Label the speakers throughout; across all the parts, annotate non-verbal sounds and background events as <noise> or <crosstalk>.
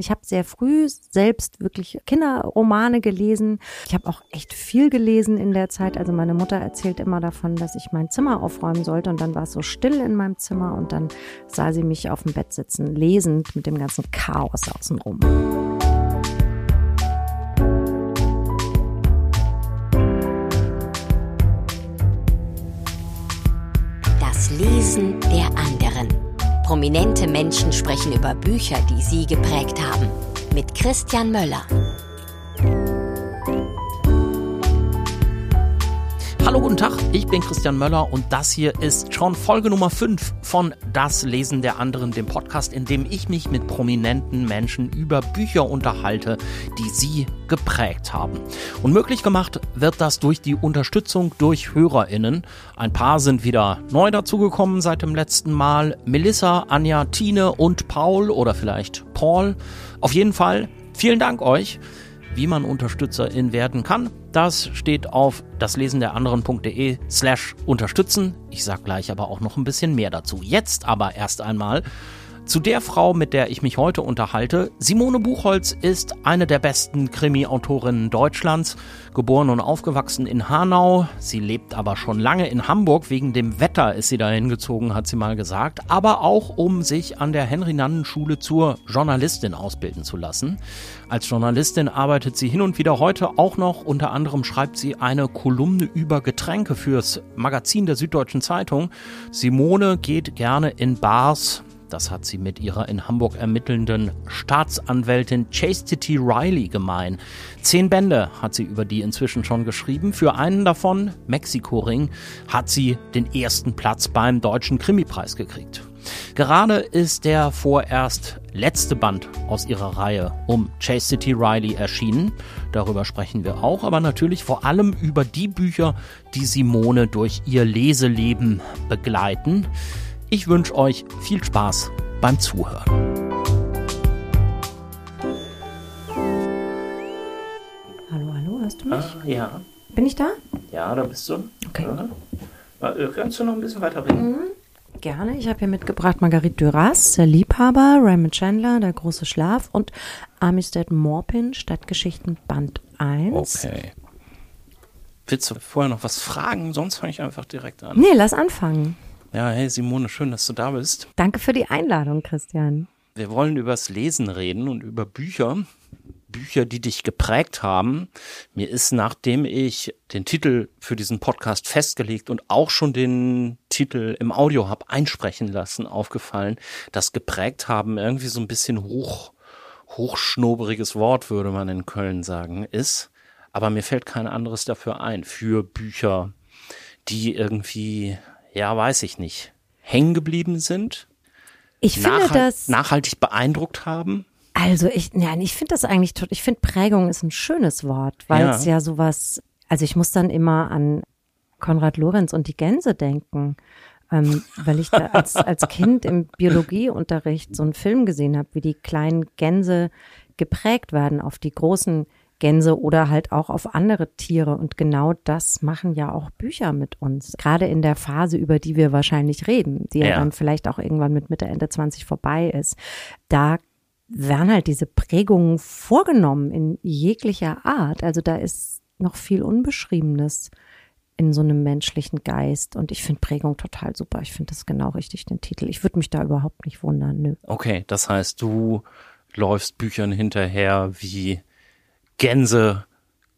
Speaker 1: Ich habe sehr früh selbst wirklich Kinderromane gelesen. Ich habe auch echt viel gelesen in der Zeit. Also meine Mutter erzählt immer davon, dass ich mein Zimmer aufräumen sollte und dann war es so still in meinem Zimmer und dann sah sie mich auf dem Bett sitzen, lesend mit dem ganzen Chaos außenrum.
Speaker 2: Das Lesen. Prominente Menschen sprechen über Bücher, die sie geprägt haben. Mit Christian Möller.
Speaker 3: Hallo, guten Tag, ich bin Christian Möller und das hier ist schon Folge Nummer 5 von Das Lesen der anderen, dem Podcast, in dem ich mich mit prominenten Menschen über Bücher unterhalte, die sie geprägt haben. Und möglich gemacht wird das durch die Unterstützung durch HörerInnen. Ein paar sind wieder neu dazugekommen seit dem letzten Mal. Melissa, Anja, Tine und Paul oder vielleicht Paul. Auf jeden Fall vielen Dank euch wie man Unterstützerin werden kann. Das steht auf daslesen der anderen.de slash unterstützen. Ich sag gleich aber auch noch ein bisschen mehr dazu. Jetzt aber erst einmal zu der Frau, mit der ich mich heute unterhalte. Simone Buchholz ist eine der besten Krimi-Autorinnen Deutschlands. Geboren und aufgewachsen in Hanau. Sie lebt aber schon lange in Hamburg. Wegen dem Wetter ist sie dahin gezogen, hat sie mal gesagt. Aber auch, um sich an der Henry-Nannen-Schule zur Journalistin ausbilden zu lassen. Als Journalistin arbeitet sie hin und wieder heute auch noch. Unter anderem schreibt sie eine Kolumne über Getränke fürs Magazin der Süddeutschen Zeitung. Simone geht gerne in Bars, das hat sie mit ihrer in Hamburg ermittelnden Staatsanwältin Chastity Riley gemein. Zehn Bände hat sie über die inzwischen schon geschrieben. Für einen davon, Mexiko Ring, hat sie den ersten Platz beim Deutschen Krimipreis gekriegt. Gerade ist der vorerst letzte Band aus ihrer Reihe um Chastity Riley erschienen. Darüber sprechen wir auch, aber natürlich vor allem über die Bücher, die Simone durch ihr Leseleben begleiten. Ich wünsche euch viel Spaß beim Zuhören.
Speaker 1: Hallo, hallo, hörst du mich?
Speaker 3: Ah, ja.
Speaker 1: Bin ich da?
Speaker 3: Ja, da bist du.
Speaker 1: Okay.
Speaker 3: Ja. Äh, kannst du noch ein bisschen weiter reden?
Speaker 1: Mhm. Gerne. Ich habe hier mitgebracht Marguerite Duras, der Liebhaber, Raymond Chandler, Der große Schlaf und Armistead Morpin, Stadtgeschichten Band 1.
Speaker 3: Okay. Willst du vorher noch was fragen? Sonst fange ich einfach direkt an.
Speaker 1: Nee, lass anfangen.
Speaker 3: Ja, hey Simone, schön, dass du da bist.
Speaker 1: Danke für die Einladung, Christian.
Speaker 3: Wir wollen übers Lesen reden und über Bücher. Bücher, die dich geprägt haben. Mir ist, nachdem ich den Titel für diesen Podcast festgelegt und auch schon den Titel im Audio habe einsprechen lassen, aufgefallen, dass geprägt haben irgendwie so ein bisschen hoch, hochschnoberiges Wort, würde man in Köln sagen, ist. Aber mir fällt kein anderes dafür ein, für Bücher, die irgendwie ja, weiß ich nicht, hängen geblieben sind?
Speaker 1: Ich finde nachhalt, das
Speaker 3: nachhaltig beeindruckt haben.
Speaker 1: Also ich, ja, ich finde das eigentlich, ich finde Prägung ist ein schönes Wort, weil ja. es ja sowas, also ich muss dann immer an Konrad Lorenz und die Gänse denken, ähm, weil ich da als, <laughs> als Kind im Biologieunterricht so einen Film gesehen habe, wie die kleinen Gänse geprägt werden auf die großen Gänse oder halt auch auf andere Tiere. Und genau das machen ja auch Bücher mit uns. Gerade in der Phase, über die wir wahrscheinlich reden, die ja, ja dann vielleicht auch irgendwann mit Mitte, Ende 20 vorbei ist. Da werden halt diese Prägungen vorgenommen in jeglicher Art. Also da ist noch viel Unbeschriebenes in so einem menschlichen Geist. Und ich finde Prägung total super. Ich finde das genau richtig, den Titel. Ich würde mich da überhaupt nicht wundern. Nö.
Speaker 3: Okay, das heißt, du läufst Büchern hinterher wie Gänse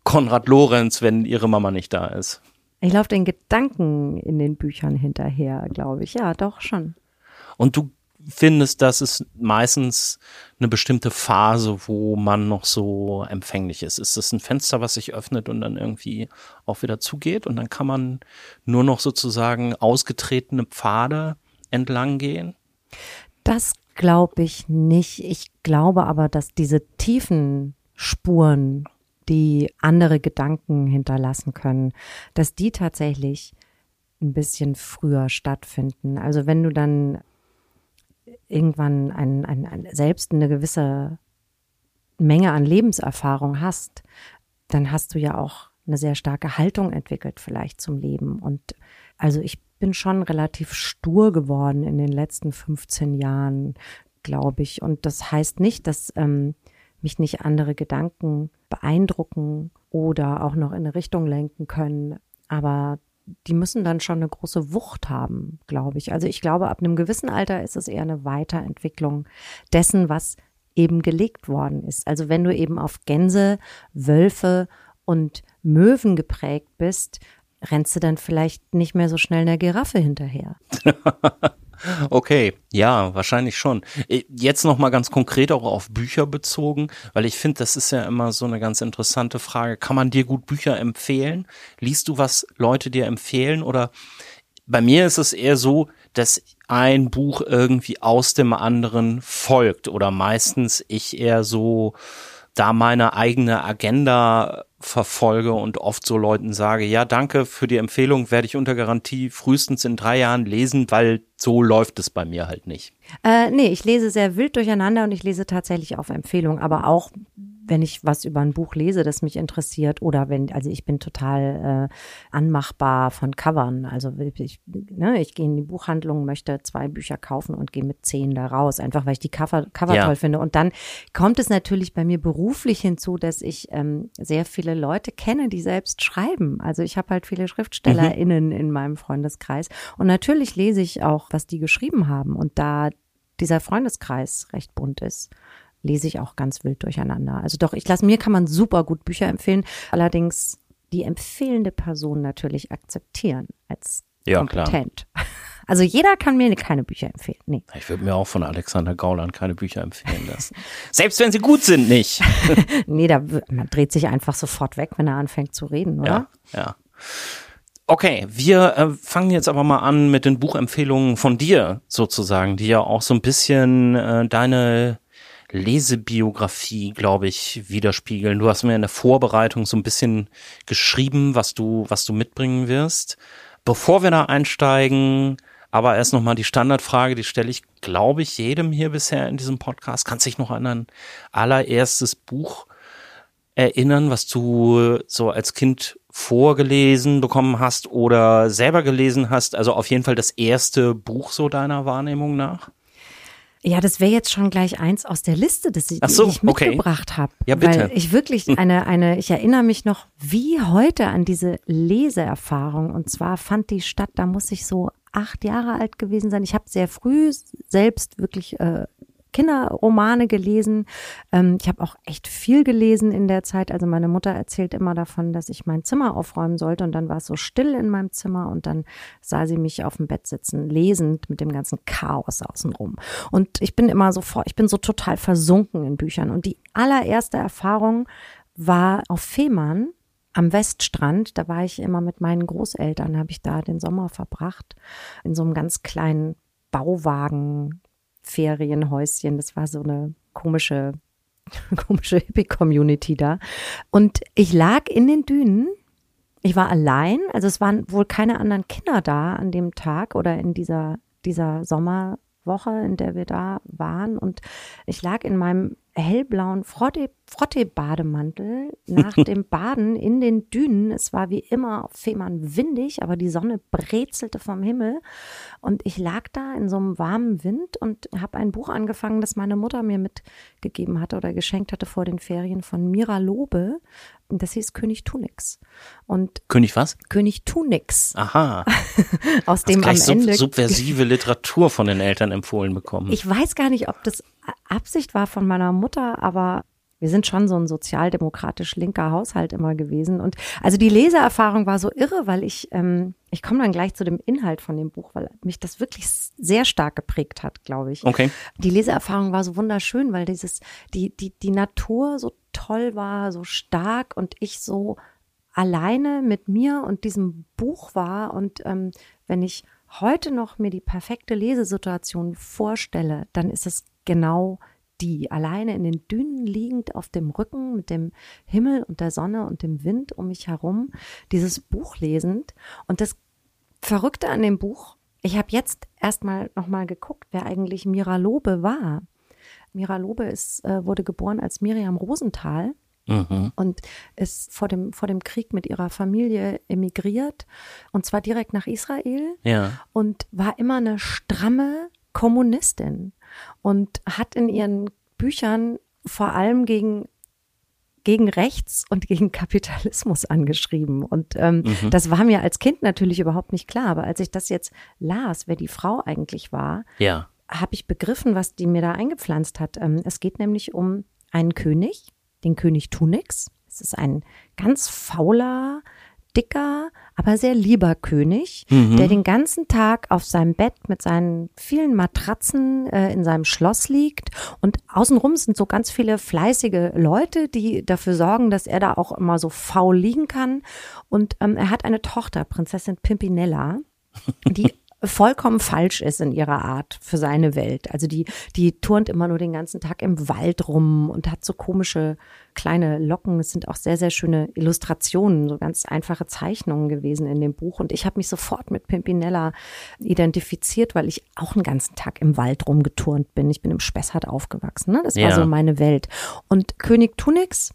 Speaker 3: Konrad Lorenz, wenn ihre Mama nicht da ist.
Speaker 1: Ich laufe den Gedanken in den Büchern hinterher, glaube ich. Ja, doch schon.
Speaker 3: Und du findest, das ist meistens eine bestimmte Phase, wo man noch so empfänglich ist. Ist das ein Fenster, was sich öffnet und dann irgendwie auch wieder zugeht und dann kann man nur noch sozusagen ausgetretene Pfade entlang gehen?
Speaker 1: Das glaube ich nicht. Ich glaube aber, dass diese tiefen Spuren, die andere Gedanken hinterlassen können, dass die tatsächlich ein bisschen früher stattfinden. Also wenn du dann irgendwann ein, ein, ein, selbst eine gewisse Menge an Lebenserfahrung hast, dann hast du ja auch eine sehr starke Haltung entwickelt vielleicht zum Leben. Und also ich bin schon relativ stur geworden in den letzten 15 Jahren glaube ich. Und das heißt nicht, dass ähm, mich nicht andere Gedanken beeindrucken oder auch noch in eine Richtung lenken können. Aber die müssen dann schon eine große Wucht haben, glaube ich. Also ich glaube, ab einem gewissen Alter ist es eher eine Weiterentwicklung dessen, was eben gelegt worden ist. Also wenn du eben auf Gänse, Wölfe und Möwen geprägt bist, rennst du dann vielleicht nicht mehr so schnell einer Giraffe hinterher. <laughs>
Speaker 3: Okay, ja, wahrscheinlich schon. Äh, jetzt noch mal ganz konkret auch auf Bücher bezogen, weil ich finde, das ist ja immer so eine ganz interessante Frage. Kann man dir gut Bücher empfehlen? Liest du, was Leute dir empfehlen? Oder bei mir ist es eher so, dass ein Buch irgendwie aus dem anderen folgt oder meistens ich eher so da meine eigene Agenda verfolge und oft so Leuten sage, ja, danke für die Empfehlung, werde ich unter Garantie frühestens in drei Jahren lesen, weil so läuft es bei mir halt nicht.
Speaker 1: Äh, nee, ich lese sehr wild durcheinander und ich lese tatsächlich auf Empfehlung, aber auch wenn ich was über ein Buch lese, das mich interessiert oder wenn, also ich bin total äh, anmachbar von Covern. Also ich, ne, ich gehe in die Buchhandlung, möchte zwei Bücher kaufen und gehe mit zehn da raus, einfach weil ich die Cover, Cover ja. toll finde. Und dann kommt es natürlich bei mir beruflich hinzu, dass ich ähm, sehr viele Leute kenne, die selbst schreiben. Also ich habe halt viele SchriftstellerInnen mhm. in meinem Freundeskreis. Und natürlich lese ich auch, was die geschrieben haben. Und da dieser Freundeskreis recht bunt ist lese ich auch ganz wild durcheinander. Also doch, ich lasse mir kann man super gut Bücher empfehlen, allerdings die empfehlende Person natürlich akzeptieren als ja, kompetent. Klar. <laughs> Also jeder kann mir keine Bücher empfehlen. Nee.
Speaker 3: Ich würde mir auch von Alexander Gauland keine Bücher empfehlen lassen. <laughs> Selbst wenn sie gut sind, nicht. <laughs>
Speaker 1: nee, da man dreht sich einfach sofort weg, wenn er anfängt zu reden, oder?
Speaker 3: Ja, ja. Okay, wir äh, fangen jetzt aber mal an mit den Buchempfehlungen von dir sozusagen, die ja auch so ein bisschen äh, deine Lesebiografie, glaube ich, widerspiegeln. Du hast mir in der Vorbereitung so ein bisschen geschrieben, was du, was du mitbringen wirst. Bevor wir da einsteigen, aber erst nochmal die Standardfrage, die stelle ich, glaube ich, jedem hier bisher in diesem Podcast. Kannst dich noch an ein allererstes Buch erinnern, was du so als Kind vorgelesen bekommen hast oder selber gelesen hast? Also auf jeden Fall das erste Buch so deiner Wahrnehmung nach?
Speaker 1: Ja, das wäre jetzt schon gleich eins aus der Liste, das ich, so, ich mitgebracht okay. habe.
Speaker 3: Ja, bitte.
Speaker 1: Weil ich wirklich eine, eine, ich erinnere mich noch wie heute an diese Leseerfahrung. Und zwar fand die statt, da muss ich so acht Jahre alt gewesen sein. Ich habe sehr früh selbst wirklich äh, Kinderromane gelesen. Ähm, ich habe auch echt viel gelesen in der Zeit. Also meine Mutter erzählt immer davon, dass ich mein Zimmer aufräumen sollte und dann war es so still in meinem Zimmer und dann sah sie mich auf dem Bett sitzen, lesend mit dem ganzen Chaos außenrum. Und ich bin immer so vor, ich bin so total versunken in Büchern. Und die allererste Erfahrung war auf Fehmarn am Weststrand, da war ich immer mit meinen Großeltern, habe ich da den Sommer verbracht, in so einem ganz kleinen Bauwagen, Ferienhäuschen. Das war so eine komische, <laughs> komische Hippie-Community da. Und ich lag in den Dünen. Ich war allein, also es waren wohl keine anderen Kinder da an dem Tag oder in dieser, dieser Sommerwoche, in der wir da waren. Und ich lag in meinem hellblauen Frottee-Bademantel nach <laughs> dem Baden in den Dünen. Es war wie immer auf Fehmarn windig, aber die Sonne brezelte vom Himmel. Und ich lag da in so einem warmen Wind und habe ein Buch angefangen, das meine Mutter mir mitgegeben hatte oder geschenkt hatte vor den Ferien von Mira Lobe. Das hieß König Tunix. Und
Speaker 3: König was?
Speaker 1: König Tunix.
Speaker 3: Aha. <laughs>
Speaker 1: Aus dem am Ende
Speaker 3: subversive Literatur von den Eltern empfohlen bekommen.
Speaker 1: Ich weiß gar nicht, ob das Absicht war von meiner Mutter, aber wir sind schon so ein sozialdemokratisch linker Haushalt immer gewesen. Und also die Leseerfahrung war so irre, weil ich, ähm, ich komme dann gleich zu dem Inhalt von dem Buch, weil mich das wirklich sehr stark geprägt hat, glaube ich.
Speaker 3: Okay.
Speaker 1: Die Leseerfahrung war so wunderschön, weil dieses, die, die, die Natur so toll war, so stark und ich so alleine mit mir und diesem Buch war. Und ähm, wenn ich heute noch mir die perfekte Lesesituation vorstelle, dann ist es genau die, alleine in den Dünen liegend auf dem Rücken mit dem Himmel und der Sonne und dem Wind um mich herum, dieses Buch lesend. Und das Verrückte an dem Buch, ich habe jetzt erstmal nochmal geguckt, wer eigentlich Mira Lobe war. Mira Lobe ist, äh, wurde geboren als Miriam Rosenthal mhm. und ist vor dem, vor dem Krieg mit ihrer Familie emigriert und zwar direkt nach Israel
Speaker 3: ja.
Speaker 1: und war immer eine stramme Kommunistin. Und hat in ihren Büchern vor allem gegen gegen Rechts und gegen Kapitalismus angeschrieben. Und ähm, mhm. das war mir als Kind natürlich überhaupt nicht klar. Aber als ich das jetzt las, wer die Frau eigentlich war,
Speaker 3: ja.
Speaker 1: habe ich begriffen, was die mir da eingepflanzt hat. Ähm, es geht nämlich um einen König, den König Tunix. Es ist ein ganz fauler, dicker, aber sehr lieber König, mhm. der den ganzen Tag auf seinem Bett mit seinen vielen Matratzen äh, in seinem Schloss liegt und außenrum sind so ganz viele fleißige Leute, die dafür sorgen, dass er da auch immer so faul liegen kann. Und ähm, er hat eine Tochter, Prinzessin Pimpinella, die <laughs> vollkommen falsch ist in ihrer Art für seine Welt. Also die, die turnt immer nur den ganzen Tag im Wald rum und hat so komische kleine Locken. Es sind auch sehr, sehr schöne Illustrationen, so ganz einfache Zeichnungen gewesen in dem Buch. Und ich habe mich sofort mit Pimpinella identifiziert, weil ich auch einen ganzen Tag im Wald rumgeturnt bin. Ich bin im Spessart aufgewachsen. Ne? Das war ja. so meine Welt. Und König Tunix,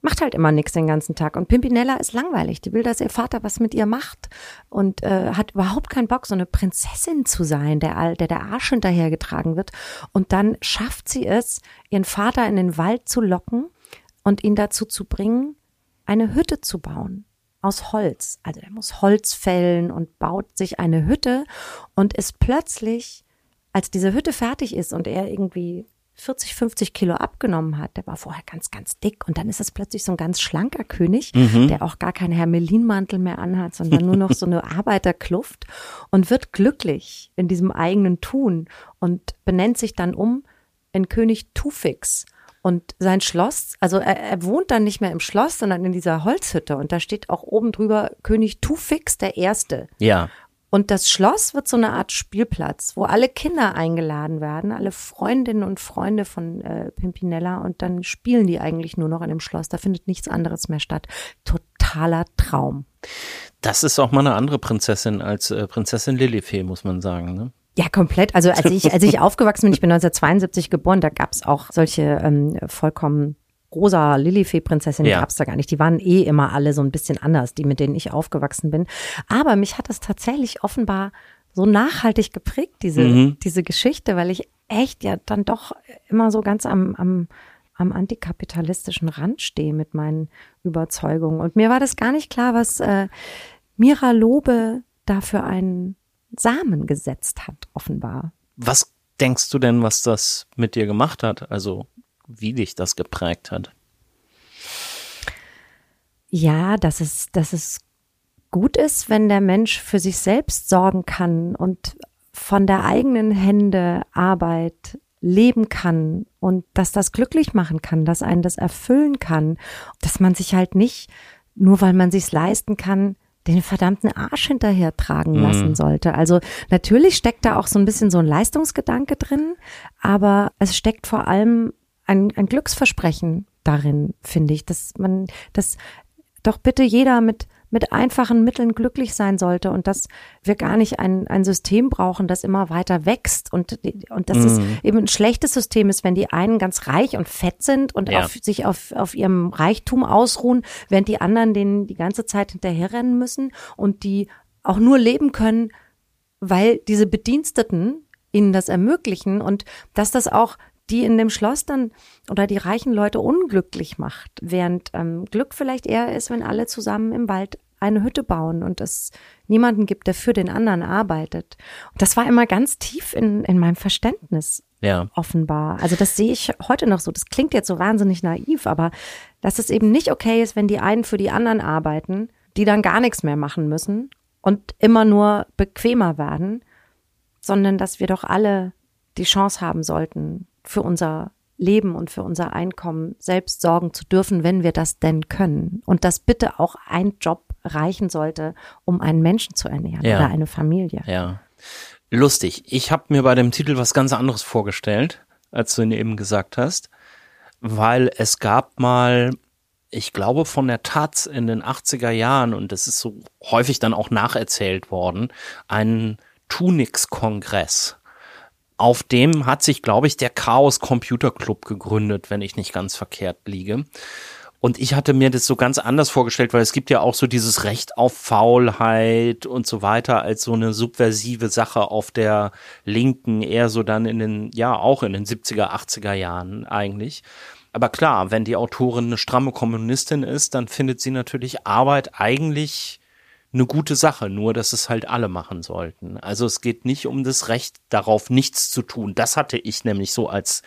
Speaker 1: macht halt immer nichts den ganzen Tag. Und Pimpinella ist langweilig. Die will, dass ihr Vater was mit ihr macht und äh, hat überhaupt keinen Bock, so eine Prinzessin zu sein, der, der der Arsch hinterhergetragen wird. Und dann schafft sie es, ihren Vater in den Wald zu locken und ihn dazu zu bringen, eine Hütte zu bauen aus Holz. Also er muss Holz fällen und baut sich eine Hütte und ist plötzlich, als diese Hütte fertig ist und er irgendwie 40, 50 Kilo abgenommen hat. Der war vorher ganz, ganz dick und dann ist es plötzlich so ein ganz schlanker König, mhm. der auch gar keinen Hermelinmantel mehr anhat, sondern nur noch so eine <laughs> Arbeiterkluft und wird glücklich in diesem eigenen Tun und benennt sich dann um in König Tufix. Und sein Schloss, also er, er, wohnt dann nicht mehr im Schloss, sondern in dieser Holzhütte. Und da steht auch oben drüber König Tufix der Erste.
Speaker 3: Ja.
Speaker 1: Und das Schloss wird so eine Art Spielplatz, wo alle Kinder eingeladen werden, alle Freundinnen und Freunde von äh, Pimpinella und dann spielen die eigentlich nur noch in dem Schloss. Da findet nichts anderes mehr statt. Totaler Traum.
Speaker 3: Das ist auch mal eine andere Prinzessin als äh, Prinzessin Lilifee, muss man sagen. Ne?
Speaker 1: Ja, komplett. Also als ich, als ich <laughs> aufgewachsen bin, ich bin 1972 geboren, da gab es auch solche ähm, vollkommen rosa Lilifee-Prinzessin ja. gab es da gar nicht. Die waren eh immer alle so ein bisschen anders, die mit denen ich aufgewachsen bin. Aber mich hat das tatsächlich offenbar so nachhaltig geprägt, diese, mhm. diese Geschichte, weil ich echt ja dann doch immer so ganz am, am, am antikapitalistischen Rand stehe mit meinen Überzeugungen. Und mir war das gar nicht klar, was äh, Mira Lobe da für einen Samen gesetzt hat, offenbar.
Speaker 3: Was denkst du denn, was das mit dir gemacht hat? Also wie dich das geprägt hat.
Speaker 1: Ja, dass es, dass es gut ist, wenn der Mensch für sich selbst sorgen kann und von der eigenen Hände Arbeit leben kann und dass das glücklich machen kann, dass einen das erfüllen kann, dass man sich halt nicht, nur weil man sich's leisten kann, den verdammten Arsch hinterher tragen mhm. lassen sollte. Also natürlich steckt da auch so ein bisschen so ein Leistungsgedanke drin, aber es steckt vor allem ein, ein Glücksversprechen darin, finde ich, dass man, dass doch bitte jeder mit, mit einfachen Mitteln glücklich sein sollte und dass wir gar nicht ein, ein System brauchen, das immer weiter wächst und, und dass mm. es mhm. eben ein schlechtes System ist, wenn die einen ganz reich und fett sind und ja. auf, sich auf, auf ihrem Reichtum ausruhen, während die anderen denen die ganze Zeit hinterherrennen müssen und die auch nur leben können, weil diese Bediensteten ihnen das ermöglichen und dass das auch die in dem Schloss dann oder die reichen Leute unglücklich macht, während ähm, Glück vielleicht eher ist, wenn alle zusammen im Wald eine Hütte bauen und es niemanden gibt, der für den anderen arbeitet. Und das war immer ganz tief in, in meinem Verständnis ja. offenbar. Also das sehe ich heute noch so. Das klingt jetzt so wahnsinnig naiv, aber dass es eben nicht okay ist, wenn die einen für die anderen arbeiten, die dann gar nichts mehr machen müssen und immer nur bequemer werden, sondern dass wir doch alle die Chance haben sollten, für unser Leben und für unser Einkommen selbst sorgen zu dürfen, wenn wir das denn können. Und dass bitte auch ein Job reichen sollte, um einen Menschen zu ernähren ja. oder eine Familie.
Speaker 3: Ja. Lustig. Ich habe mir bei dem Titel was ganz anderes vorgestellt, als du ihn eben gesagt hast, weil es gab mal, ich glaube von der Taz in den 80er Jahren, und das ist so häufig dann auch nacherzählt worden, einen Tunix-Kongress auf dem hat sich, glaube ich, der Chaos Computer Club gegründet, wenn ich nicht ganz verkehrt liege. Und ich hatte mir das so ganz anders vorgestellt, weil es gibt ja auch so dieses Recht auf Faulheit und so weiter als so eine subversive Sache auf der Linken, eher so dann in den, ja, auch in den 70er, 80er Jahren eigentlich. Aber klar, wenn die Autorin eine stramme Kommunistin ist, dann findet sie natürlich Arbeit eigentlich eine gute Sache, nur dass es halt alle machen sollten. Also es geht nicht um das Recht darauf, nichts zu tun. Das hatte ich nämlich so als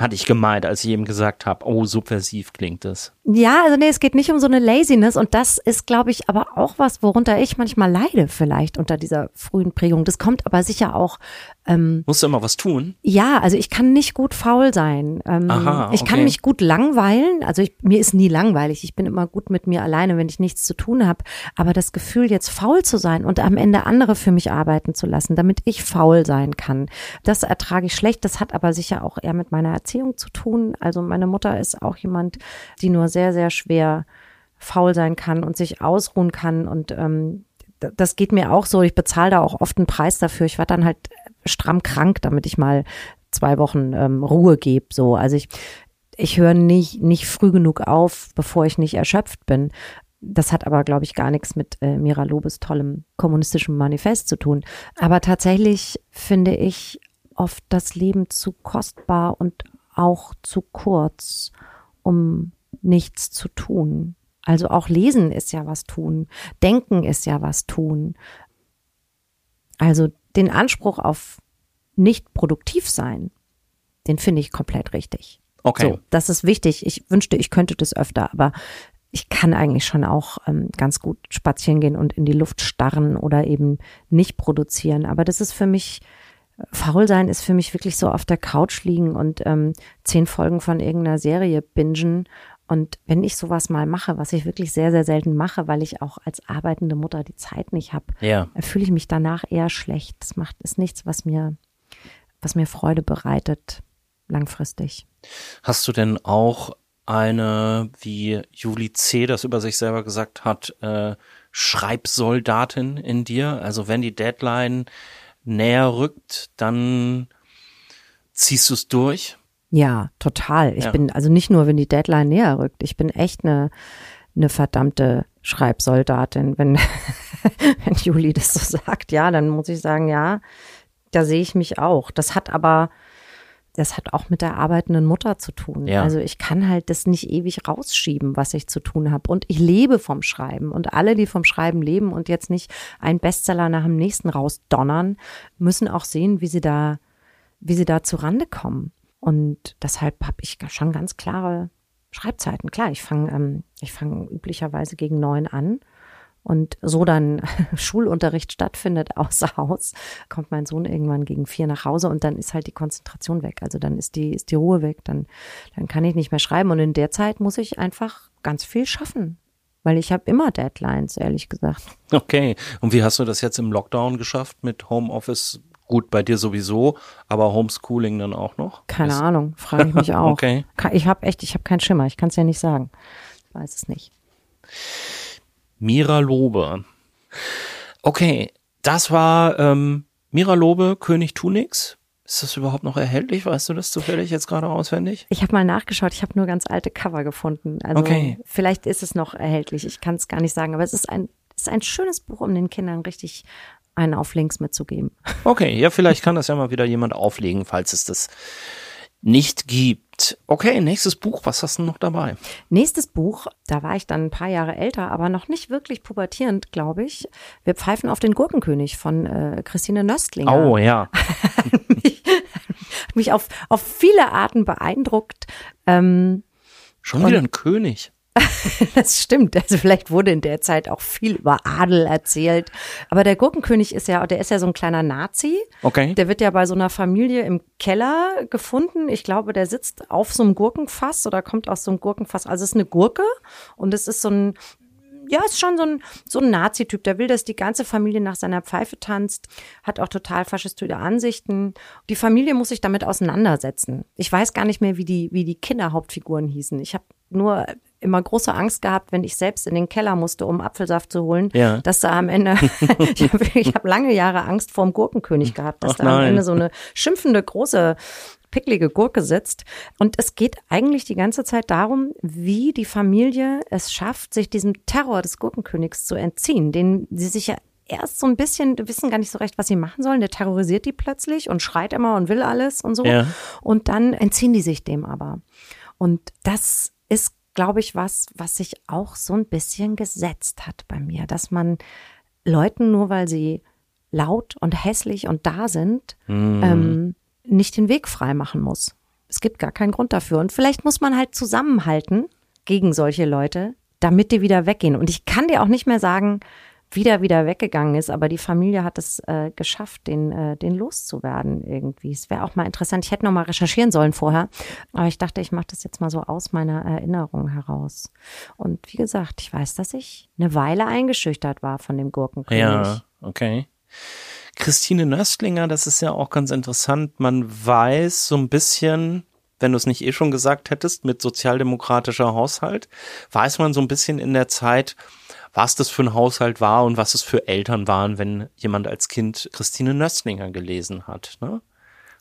Speaker 3: hatte ich gemeint, als ich eben gesagt habe, oh, subversiv klingt es.
Speaker 1: Ja, also nee, es geht nicht um so eine Laziness und das ist, glaube ich, aber auch was, worunter ich manchmal leide vielleicht unter dieser frühen Prägung. Das kommt aber sicher auch.
Speaker 3: Ähm, Musst du immer was tun?
Speaker 1: Ja, also ich kann nicht gut faul sein. Ähm, Aha. Ich kann mich gut langweilen. Also ich, mir ist nie langweilig. Ich bin immer gut mit mir alleine, wenn ich nichts zu tun habe. Aber das Gefühl, jetzt faul zu sein und am Ende andere für mich arbeiten zu lassen, damit ich faul sein kann, das ertrage ich schlecht. Das hat aber sicher auch eher mit meiner Erziehung zu tun. Also meine Mutter ist auch jemand, die nur sehr sehr, sehr schwer faul sein kann und sich ausruhen kann. Und ähm, das geht mir auch so. Ich bezahle da auch oft einen Preis dafür. Ich war dann halt stramm krank, damit ich mal zwei Wochen ähm, Ruhe gebe. So, also ich, ich höre nicht, nicht früh genug auf, bevor ich nicht erschöpft bin. Das hat aber, glaube ich, gar nichts mit äh, Mira Lobes tollem kommunistischen Manifest zu tun. Aber tatsächlich finde ich oft das Leben zu kostbar und auch zu kurz, um nichts zu tun. Also auch lesen ist ja was tun, denken ist ja was tun. Also den Anspruch auf nicht produktiv sein, den finde ich komplett richtig.
Speaker 3: Okay.
Speaker 1: So, das ist wichtig. Ich wünschte, ich könnte das öfter, aber ich kann eigentlich schon auch ähm, ganz gut spazieren gehen und in die Luft starren oder eben nicht produzieren. Aber das ist für mich faul sein ist für mich wirklich so auf der Couch liegen und ähm, zehn Folgen von irgendeiner Serie bingen und wenn ich sowas mal mache, was ich wirklich sehr, sehr selten mache, weil ich auch als arbeitende Mutter die Zeit nicht habe,
Speaker 3: ja.
Speaker 1: fühle ich mich danach eher schlecht. Das macht ist nichts, was mir, was mir Freude bereitet, langfristig.
Speaker 3: Hast du denn auch eine, wie Juli C. das über sich selber gesagt hat, äh, Schreibsoldatin in dir? Also wenn die Deadline näher rückt, dann ziehst du es durch?
Speaker 1: Ja, total. Ich ja. bin, also nicht nur, wenn die Deadline näher rückt, ich bin echt eine, eine verdammte Schreibsoldatin. Wenn, <laughs> wenn Juli das so sagt, ja, dann muss ich sagen, ja, da sehe ich mich auch. Das hat aber, das hat auch mit der arbeitenden Mutter zu tun. Ja. Also ich kann halt das nicht ewig rausschieben, was ich zu tun habe. Und ich lebe vom Schreiben. Und alle, die vom Schreiben leben und jetzt nicht ein Bestseller nach dem nächsten rausdonnern, müssen auch sehen, wie sie da, wie sie da zurande kommen. Und deshalb habe ich schon ganz klare Schreibzeiten. Klar, ich fange ähm, ich fange üblicherweise gegen neun an. Und so dann <laughs> Schulunterricht stattfindet außer Haus, kommt mein Sohn irgendwann gegen vier nach Hause und dann ist halt die Konzentration weg. Also dann ist die, ist die Ruhe weg, dann, dann kann ich nicht mehr schreiben. Und in der Zeit muss ich einfach ganz viel schaffen. Weil ich habe immer Deadlines, ehrlich gesagt.
Speaker 3: Okay. Und wie hast du das jetzt im Lockdown geschafft mit Homeoffice Gut, bei dir sowieso, aber Homeschooling dann auch noch?
Speaker 1: Keine ist Ahnung, frage ich mich <laughs> auch. okay. Ich habe echt, ich habe keinen Schimmer, ich kann es ja nicht sagen. Ich weiß es nicht.
Speaker 3: Mira Lobe. Okay, das war ähm, Mira Lobe, König Tunix. Ist das überhaupt noch erhältlich? Weißt du das zufällig jetzt gerade auswendig?
Speaker 1: Ich habe mal nachgeschaut, ich habe nur ganz alte Cover gefunden. Also okay. vielleicht ist es noch erhältlich, ich kann es gar nicht sagen, aber es ist ein, es ist ein schönes Buch, um den Kindern richtig einen auf Links mitzugeben.
Speaker 3: Okay, ja, vielleicht kann das ja mal wieder jemand auflegen, falls es das nicht gibt. Okay, nächstes Buch, was hast du noch dabei?
Speaker 1: Nächstes Buch, da war ich dann ein paar Jahre älter, aber noch nicht wirklich pubertierend, glaube ich. Wir pfeifen auf den Gurkenkönig von äh, Christine Nöstlinger.
Speaker 3: Oh ja. <laughs>
Speaker 1: mich, mich auf, auf viele Arten beeindruckt. Ähm,
Speaker 3: Schon wieder ein König. <laughs>
Speaker 1: das stimmt. Also vielleicht wurde in der Zeit auch viel über Adel erzählt. Aber der Gurkenkönig ist ja, der ist ja so ein kleiner Nazi.
Speaker 3: Okay.
Speaker 1: Der wird ja bei so einer Familie im Keller gefunden. Ich glaube, der sitzt auf so einem Gurkenfass oder kommt aus so einem Gurkenfass. Also es ist eine Gurke und es ist so ein ja, ist schon so ein, so ein Nazi-Typ. Der will, dass die ganze Familie nach seiner Pfeife tanzt, hat auch total faschistoide Ansichten. Die Familie muss sich damit auseinandersetzen. Ich weiß gar nicht mehr, wie die, wie die Kinderhauptfiguren hießen. Ich habe nur immer große Angst gehabt, wenn ich selbst in den Keller musste, um Apfelsaft zu holen,
Speaker 3: ja.
Speaker 1: dass da am Ende, <laughs> ich habe hab lange Jahre Angst vor dem Gurkenkönig gehabt, dass Ach da am Ende so eine <laughs> schimpfende große picklige Gurke sitzt. Und es geht eigentlich die ganze Zeit darum, wie die Familie es schafft, sich diesem Terror des Gurkenkönigs zu entziehen, den sie sich ja erst so ein bisschen, wissen gar nicht so recht, was sie machen sollen. Der terrorisiert die plötzlich und schreit immer und will alles und so. Ja. Und dann entziehen die sich dem aber. Und das ist, glaube ich, was, was sich auch so ein bisschen gesetzt hat bei mir, dass man Leuten, nur weil sie laut und hässlich und da sind, mhm. ähm, nicht den Weg frei machen muss. Es gibt gar keinen Grund dafür. Und vielleicht muss man halt zusammenhalten gegen solche Leute, damit die wieder weggehen. Und ich kann dir auch nicht mehr sagen, wie der wieder weggegangen ist, aber die Familie hat es äh, geschafft, den, äh, den loszuwerden irgendwie. Es wäre auch mal interessant. Ich hätte noch mal recherchieren sollen vorher, aber ich dachte, ich mache das jetzt mal so aus meiner Erinnerung heraus. Und wie gesagt, ich weiß, dass ich eine Weile eingeschüchtert war von dem Gurkenkönig.
Speaker 3: Ja, okay. Christine Nöstlinger, das ist ja auch ganz interessant. Man weiß so ein bisschen, wenn du es nicht eh schon gesagt hättest, mit sozialdemokratischer Haushalt, weiß man so ein bisschen in der Zeit, was das für ein Haushalt war und was es für Eltern waren, wenn jemand als Kind Christine Nöstlinger gelesen hat. Ne?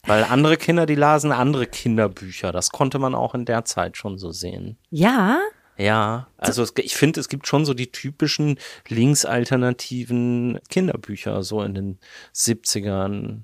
Speaker 3: Weil andere Kinder, die lasen andere Kinderbücher. Das konnte man auch in der Zeit schon so sehen.
Speaker 1: Ja.
Speaker 3: Ja, also es, ich finde, es gibt schon so die typischen linksalternativen Kinderbücher, so in den 70ern,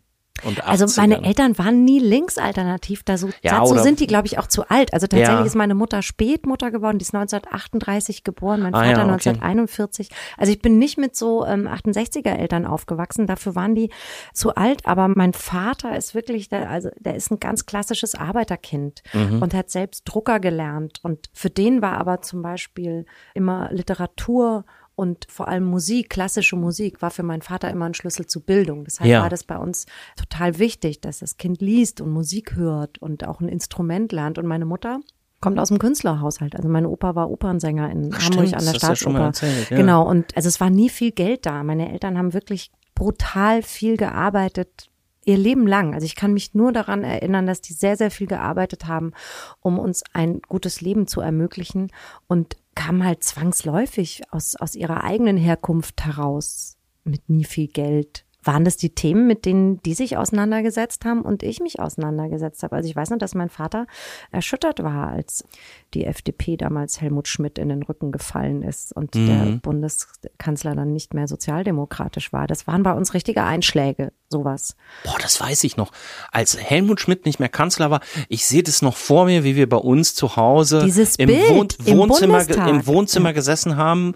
Speaker 1: also meine Eltern waren nie linksalternativ, da so, ja, dazu sind die, glaube ich, auch zu alt. Also tatsächlich ja. ist meine Mutter Spätmutter geworden, die ist 1938 geboren, mein ah, Vater ja, okay. 1941. Also ich bin nicht mit so ähm, 68er Eltern aufgewachsen, dafür waren die zu alt, aber mein Vater ist wirklich, der, also der ist ein ganz klassisches Arbeiterkind mhm. und hat selbst Drucker gelernt. Und für den war aber zum Beispiel immer Literatur und vor allem Musik, klassische Musik, war für meinen Vater immer ein Schlüssel zu Bildung. Deshalb ja. war das bei uns total wichtig, dass das Kind liest und Musik hört und auch ein Instrument lernt. Und meine Mutter kommt aus dem Künstlerhaushalt. Also mein Opa war Opernsänger in Hamburg stimmt, an der Staatsoper. Ja erzählt, ja. Genau. Und also es war nie viel Geld da. Meine Eltern haben wirklich brutal viel gearbeitet, ihr Leben lang. Also ich kann mich nur daran erinnern, dass die sehr, sehr viel gearbeitet haben, um uns ein gutes Leben zu ermöglichen und kam halt zwangsläufig aus, aus ihrer eigenen Herkunft heraus mit nie viel Geld waren das die Themen, mit denen die sich auseinandergesetzt haben und ich mich auseinandergesetzt habe? Also ich weiß noch, dass mein Vater erschüttert war, als die FDP damals Helmut Schmidt in den Rücken gefallen ist und mhm. der Bundeskanzler dann nicht mehr sozialdemokratisch war. Das waren bei uns richtige Einschläge, sowas.
Speaker 3: Boah, das weiß ich noch. Als Helmut Schmidt nicht mehr Kanzler war, ich sehe das noch vor mir, wie wir bei uns zu Hause
Speaker 1: Dieses
Speaker 3: im,
Speaker 1: Bild, Wohn
Speaker 3: im Wohnzimmer, im Wohnzimmer gesessen haben,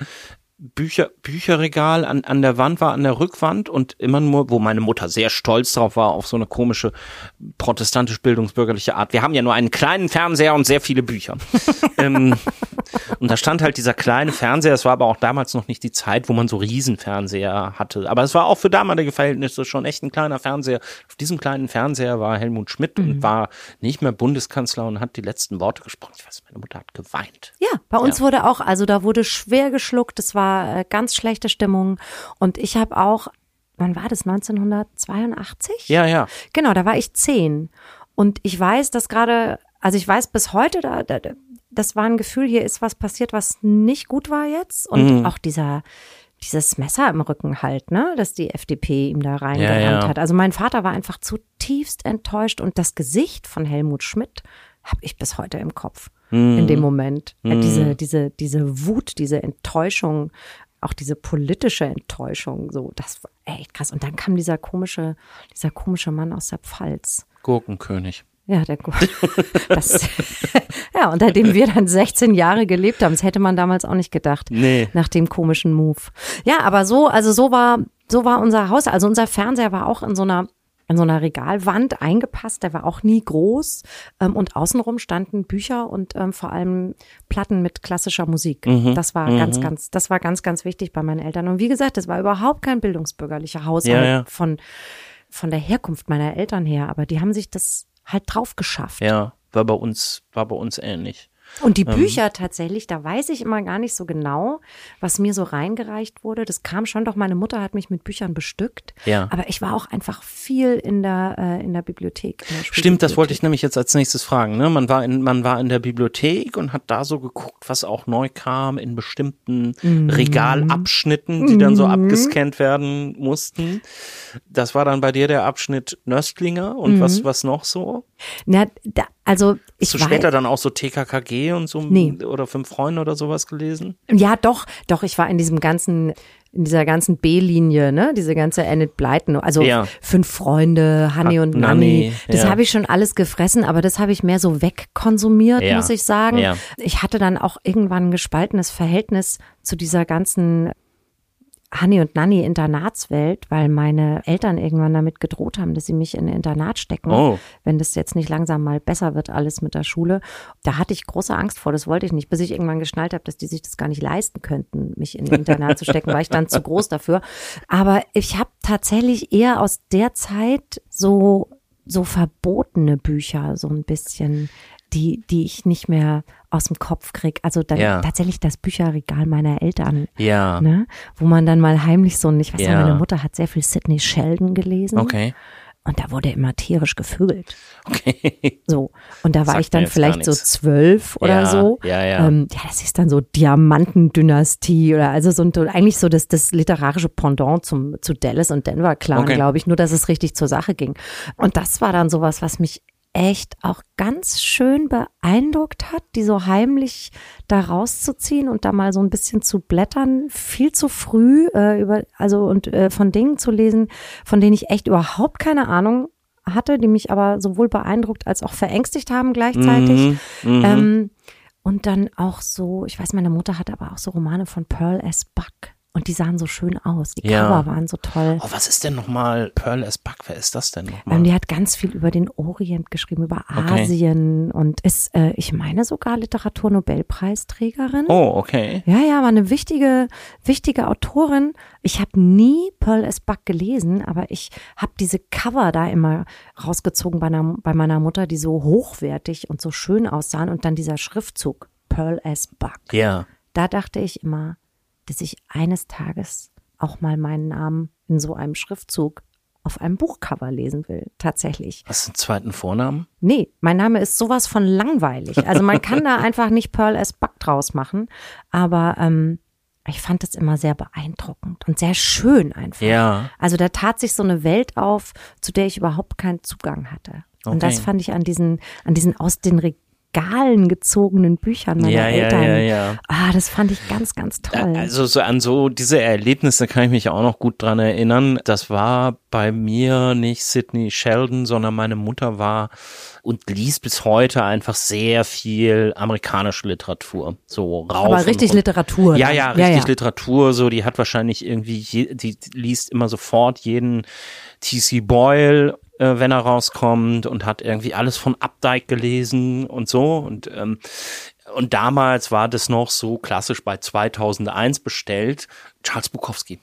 Speaker 3: Bücher, Bücherregal an, an der Wand war, an der Rückwand und immer nur, wo meine Mutter sehr stolz drauf war, auf so eine komische protestantisch-bildungsbürgerliche Art. Wir haben ja nur einen kleinen Fernseher und sehr viele Bücher. <laughs> ähm, und da stand halt dieser kleine Fernseher, es war aber auch damals noch nicht die Zeit, wo man so Riesenfernseher hatte. Aber es war auch für damalige Verhältnisse schon echt ein kleiner Fernseher. Auf diesem kleinen Fernseher war Helmut Schmidt mhm. und war nicht mehr Bundeskanzler und hat die letzten Worte gesprochen. Ich weiß, meine Mutter hat geweint.
Speaker 1: Ja, bei uns ja. wurde auch, also da wurde schwer geschluckt. Es war äh, ganz schlechte Stimmung. Und ich habe auch, wann war das, 1982?
Speaker 3: Ja, ja.
Speaker 1: Genau, da war ich zehn. Und ich weiß, dass gerade, also ich weiß bis heute, da, da, das war ein Gefühl, hier ist was passiert, was nicht gut war jetzt. Und mhm. auch dieser, dieses Messer im Rücken halt, ne, dass die FDP ihm da reingerannt ja, ja. hat. Also mein Vater war einfach zutiefst enttäuscht und das Gesicht von Helmut Schmidt habe ich bis heute im Kopf in dem mhm. Moment. Mhm. Diese, diese, diese Wut, diese Enttäuschung, auch diese politische Enttäuschung, so, das war echt krass. Und dann kam dieser komische, dieser komische Mann aus der Pfalz.
Speaker 3: Gurkenkönig.
Speaker 1: Ja, der das, <laughs> Ja, unter dem wir dann 16 Jahre gelebt haben. Das hätte man damals auch nicht gedacht.
Speaker 3: Nee.
Speaker 1: Nach dem komischen Move. Ja, aber so, also so war, so war unser Haus. Also unser Fernseher war auch in so einer in so einer Regalwand eingepasst. Der war auch nie groß. Ähm, und außenrum standen Bücher und ähm, vor allem Platten mit klassischer Musik. Mhm. Das war mhm. ganz, ganz, das war ganz, ganz wichtig bei meinen Eltern. Und wie gesagt, das war überhaupt kein bildungsbürgerlicher Haushalt ja, ja. von, von der Herkunft meiner Eltern her. Aber die haben sich das halt drauf geschafft.
Speaker 3: Ja, war bei uns, war bei uns ähnlich.
Speaker 1: Und die ähm, Bücher ähm, tatsächlich, da weiß ich immer gar nicht so genau, was mir so reingereicht wurde. Das kam schon doch, meine Mutter hat mich mit Büchern bestückt. Ja. Aber ich war auch einfach viel in der, äh, in der Bibliothek. In der
Speaker 3: Stimmt, das wollte ich nämlich jetzt als nächstes fragen. Ne? Man, war in, man war in der Bibliothek und hat da so geguckt, was auch neu kam in bestimmten mhm. Regalabschnitten, die mhm. dann so mhm. abgescannt werden mussten. Das war dann bei dir der Abschnitt Nöstlinger und mhm. was, was noch so?
Speaker 1: Na, da, also ich
Speaker 3: Hast du später dann auch so TKKG und so nee. oder Fünf Freunde oder sowas gelesen?
Speaker 1: Ja, doch, doch. Ich war in diesem ganzen, in dieser ganzen B-Linie, ne, diese ganze Enid Blyton, also ja. Fünf Freunde, Honey und Nanny. Das ja. habe ich schon alles gefressen, aber das habe ich mehr so wegkonsumiert, ja. muss ich sagen. Ich hatte dann auch irgendwann ein gespaltenes Verhältnis zu dieser ganzen Hanni und Nanni Internatswelt, weil meine Eltern irgendwann damit gedroht haben, dass sie mich in ein Internat stecken, oh. wenn das jetzt nicht langsam mal besser wird, alles mit der Schule. Da hatte ich große Angst vor, das wollte ich nicht, bis ich irgendwann geschnallt habe, dass die sich das gar nicht leisten könnten, mich in ein Internat zu stecken, war ich dann zu groß dafür. Aber ich habe tatsächlich eher aus der Zeit so so verbotene Bücher so ein bisschen die, die ich nicht mehr aus dem Kopf krieg. Also dann ja. tatsächlich das Bücherregal meiner Eltern. Ja. Ne? Wo man dann mal heimlich so, und ich weiß ja. meine Mutter hat sehr viel Sidney Sheldon gelesen. Okay. Und da wurde immer tierisch gevögelt. Okay. So. Und da war Sagt ich dann vielleicht so zwölf oder ja, so. Ja, ja. Ähm, ja, das ist dann so Diamantendynastie oder also so eigentlich so das, das literarische Pendant zum, zu Dallas und Denver Clan, okay. glaube ich. Nur, dass es richtig zur Sache ging. Und das war dann sowas, was mich echt auch ganz schön beeindruckt hat, die so heimlich da rauszuziehen und da mal so ein bisschen zu blättern, viel zu früh äh, über, also und äh, von Dingen zu lesen, von denen ich echt überhaupt keine Ahnung hatte, die mich aber sowohl beeindruckt als auch verängstigt haben gleichzeitig. Mhm, mhm. ähm, und dann auch so, ich weiß, meine Mutter hatte aber auch so Romane von Pearl S. Buck. Und die sahen so schön aus. Die ja. Cover waren so toll.
Speaker 3: Oh, was ist denn nochmal Pearl S. Buck? Wer ist das denn nochmal?
Speaker 1: Ähm, die hat ganz viel über den Orient geschrieben, über Asien okay. und ist, äh, ich meine sogar Literaturnobelpreisträgerin.
Speaker 3: Oh, okay.
Speaker 1: Ja, ja, war eine wichtige, wichtige Autorin. Ich habe nie Pearl S. Buck gelesen, aber ich habe diese Cover da immer rausgezogen bei, einer, bei meiner Mutter, die so hochwertig und so schön aussahen und dann dieser Schriftzug Pearl S. Buck. Ja. Da dachte ich immer, dass ich eines Tages auch mal meinen Namen in so einem Schriftzug auf einem Buchcover lesen will, tatsächlich.
Speaker 3: Hast du einen zweiten Vornamen?
Speaker 1: Nee, mein Name ist sowas von langweilig. Also man kann da <laughs> einfach nicht Pearl S. Buck draus machen, aber ähm, ich fand es immer sehr beeindruckend und sehr schön einfach. Ja. Also da tat sich so eine Welt auf, zu der ich überhaupt keinen Zugang hatte. Okay. Und das fand ich an diesen, an diesen aus den Regalen gezogenen Büchern meiner ja, Eltern. Ja, ja, ja. Ah, das fand ich ganz, ganz toll.
Speaker 3: Also so an so diese Erlebnisse kann ich mich auch noch gut dran erinnern. Das war bei mir nicht Sidney Sheldon, sondern meine Mutter war und liest bis heute einfach sehr viel amerikanische Literatur. So rauf.
Speaker 1: Aber richtig Literatur.
Speaker 3: Ja, ja, richtig. Literatur. So, die hat wahrscheinlich irgendwie, je, die liest immer sofort jeden T.C. Boyle äh, wenn er rauskommt und hat irgendwie alles von Updike gelesen und so und ähm, und damals war das noch so klassisch bei 2001 bestellt Charles Bukowski.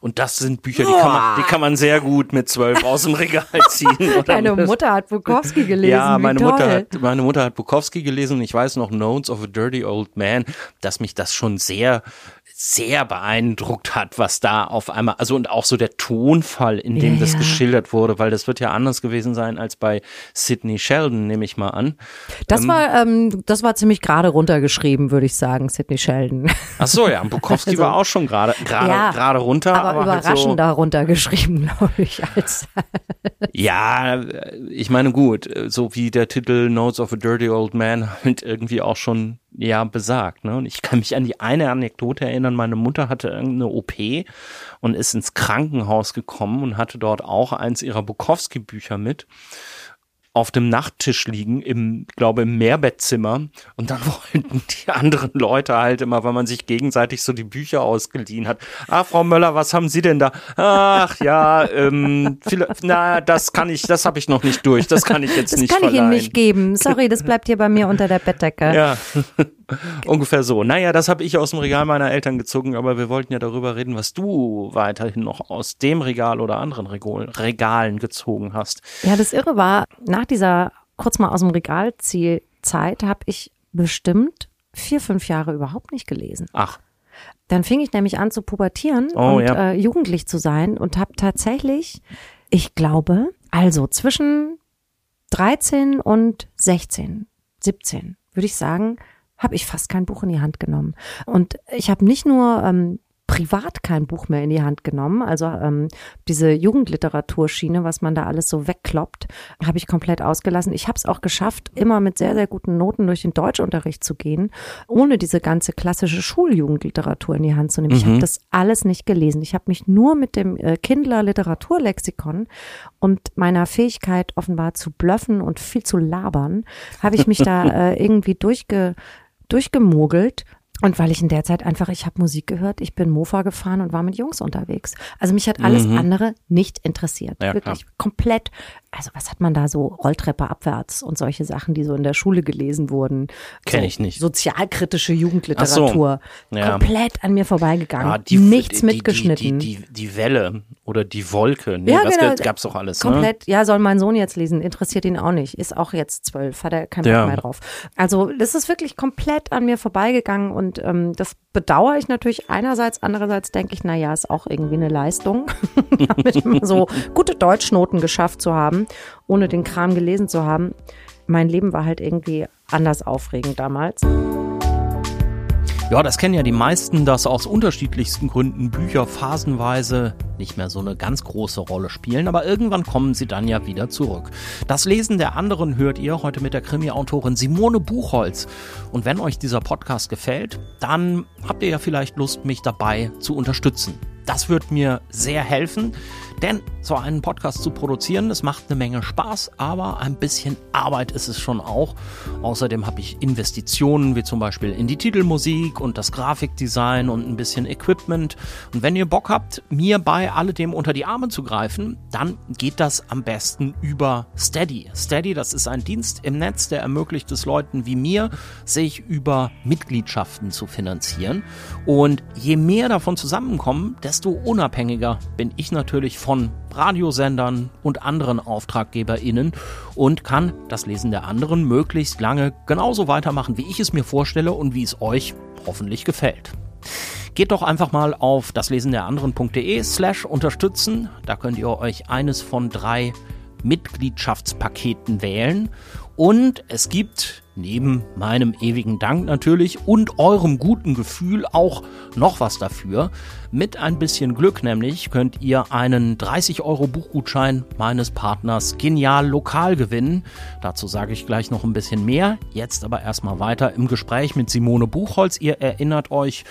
Speaker 3: Und das sind Bücher, die kann, man, die kann man sehr gut mit zwölf aus dem Regal <laughs> ziehen.
Speaker 1: Deine Mutter hat Bukowski gelesen.
Speaker 3: Ja, meine Mutter hat, meine Mutter hat Bukowski gelesen und ich weiß noch Notes of a Dirty Old Man, dass mich das schon sehr sehr beeindruckt hat, was da auf einmal, also und auch so der Tonfall, in dem ja, das ja. geschildert wurde, weil das wird ja anders gewesen sein als bei Sidney Sheldon, nehme ich mal an.
Speaker 1: Das ähm, war, ähm, das war ziemlich gerade runtergeschrieben, würde ich sagen, Sidney Sheldon.
Speaker 3: Ach so, ja, Bukowski <laughs> also, war auch schon gerade, gerade, ja, gerade runter.
Speaker 1: Aber, aber überraschender halt so, runtergeschrieben, <laughs> glaube ich, als. <laughs>
Speaker 3: ja, ich meine, gut, so wie der Titel Notes of a Dirty Old Man halt irgendwie auch schon ja besagt. Ne? Und ich kann mich an die eine Anekdote erinnern, meine Mutter hatte irgendeine OP und ist ins Krankenhaus gekommen und hatte dort auch eins ihrer Bukowski-Bücher mit auf dem Nachttisch liegen, im, glaube im Mehrbettzimmer. Und dann <laughs> wollten die anderen Leute halt immer, weil man sich gegenseitig so die Bücher ausgeliehen hat. Ah, Frau Möller, was haben Sie denn da? Ach ja, ähm, viele, na, das kann ich, das habe ich noch nicht durch. Das kann ich jetzt
Speaker 1: das
Speaker 3: nicht
Speaker 1: Das kann
Speaker 3: verleihen.
Speaker 1: ich Ihnen nicht geben. Sorry, das bleibt hier bei mir unter der Bettdecke.
Speaker 3: Ja. Ungefähr so. Naja, das habe ich aus dem Regal meiner Eltern gezogen, aber wir wollten ja darüber reden, was du weiterhin noch aus dem Regal oder anderen Regalen gezogen hast.
Speaker 1: Ja, das Irre war, nach dieser kurz mal aus dem Regalzielzeit habe ich bestimmt vier, fünf Jahre überhaupt nicht gelesen.
Speaker 3: Ach.
Speaker 1: Dann fing ich nämlich an zu pubertieren
Speaker 3: Oh,
Speaker 1: und
Speaker 3: ja.
Speaker 1: äh, jugendlich zu sein und habe tatsächlich, ich glaube, also zwischen 13 und 16, 17, würde ich sagen, habe ich fast kein Buch in die Hand genommen. Und ich habe nicht nur ähm, privat kein Buch mehr in die Hand genommen, also ähm, diese Jugendliteraturschiene, was man da alles so wegkloppt, habe ich komplett ausgelassen. Ich habe es auch geschafft, immer mit sehr, sehr guten Noten durch den Deutschunterricht zu gehen, ohne diese ganze klassische Schuljugendliteratur in die Hand zu nehmen. Ich habe das alles nicht gelesen. Ich habe mich nur mit dem äh, Kindler Literaturlexikon und meiner Fähigkeit offenbar zu blöffen und viel zu labern, habe ich mich da <laughs> äh, irgendwie durchge, durchgemogelt. Und weil ich in der Zeit einfach, ich habe Musik gehört, ich bin Mofa gefahren und war mit Jungs unterwegs. Also mich hat alles andere nicht interessiert.
Speaker 3: Ja,
Speaker 1: Wirklich komplett. Also was hat man da so Rolltreppe abwärts und solche Sachen, die so in der Schule gelesen wurden.
Speaker 3: Kenn
Speaker 1: so
Speaker 3: ich nicht.
Speaker 1: Sozialkritische Jugendliteratur.
Speaker 3: Ja.
Speaker 1: Komplett an mir vorbeigegangen.
Speaker 3: Ah, die,
Speaker 1: Nichts
Speaker 3: die,
Speaker 1: mitgeschnitten.
Speaker 3: Die, die, die, Welle oder die Wolke. Nee,
Speaker 1: Ja,
Speaker 3: das
Speaker 1: genau.
Speaker 3: gab's doch alles. Ne?
Speaker 1: Komplett, ja, soll mein Sohn jetzt lesen, interessiert ihn auch nicht, ist auch jetzt zwölf, hat er keinen Bock
Speaker 3: Ja.
Speaker 1: mehr drauf. Also das ist wirklich komplett an mir vorbeigegangen und ähm, das bedauere ich natürlich einerseits, andererseits denke ich, na ja, ist auch irgendwie eine Leistung, <laughs> damit immer so gute Deutschnoten geschafft zu haben, ohne den Kram gelesen zu haben. Mein Leben war halt irgendwie anders aufregend damals.
Speaker 3: Ja, das kennen ja die meisten, dass aus unterschiedlichsten Gründen Bücher phasenweise nicht mehr so eine ganz große Rolle spielen, aber irgendwann kommen sie dann ja wieder zurück. Das Lesen der anderen hört ihr heute mit der Krimi-Autorin Simone Buchholz. Und wenn euch dieser Podcast gefällt, dann habt ihr ja vielleicht Lust, mich dabei zu unterstützen. Das wird mir sehr helfen, denn so einen Podcast zu produzieren, das macht eine Menge Spaß, aber ein bisschen Arbeit ist es schon auch. Außerdem habe ich Investitionen wie zum Beispiel in die Titelmusik und das Grafikdesign und ein bisschen Equipment. Und wenn ihr Bock habt, mir bei alledem unter die Arme zu greifen, dann geht das am besten über Steady. Steady, das ist ein Dienst im Netz, der ermöglicht es Leuten wie mir, sich über Mitgliedschaften zu finanzieren. Und je mehr davon zusammenkommen, desto unabhängiger bin ich natürlich von Radiosendern und anderen AuftraggeberInnen und kann das Lesen der anderen möglichst lange genauso weitermachen, wie ich es mir vorstelle und wie es euch hoffentlich gefällt. Geht doch einfach mal auf das der anderen.de slash unterstützen. Da könnt ihr euch eines von drei Mitgliedschaftspaketen wählen. Und es gibt neben meinem ewigen Dank natürlich und eurem guten Gefühl auch noch was dafür. Mit ein bisschen Glück nämlich könnt ihr einen 30 Euro Buchgutschein meines Partners Genial Lokal gewinnen. Dazu sage ich gleich noch ein bisschen mehr. Jetzt aber erstmal weiter im Gespräch mit Simone Buchholz. Ihr erinnert euch,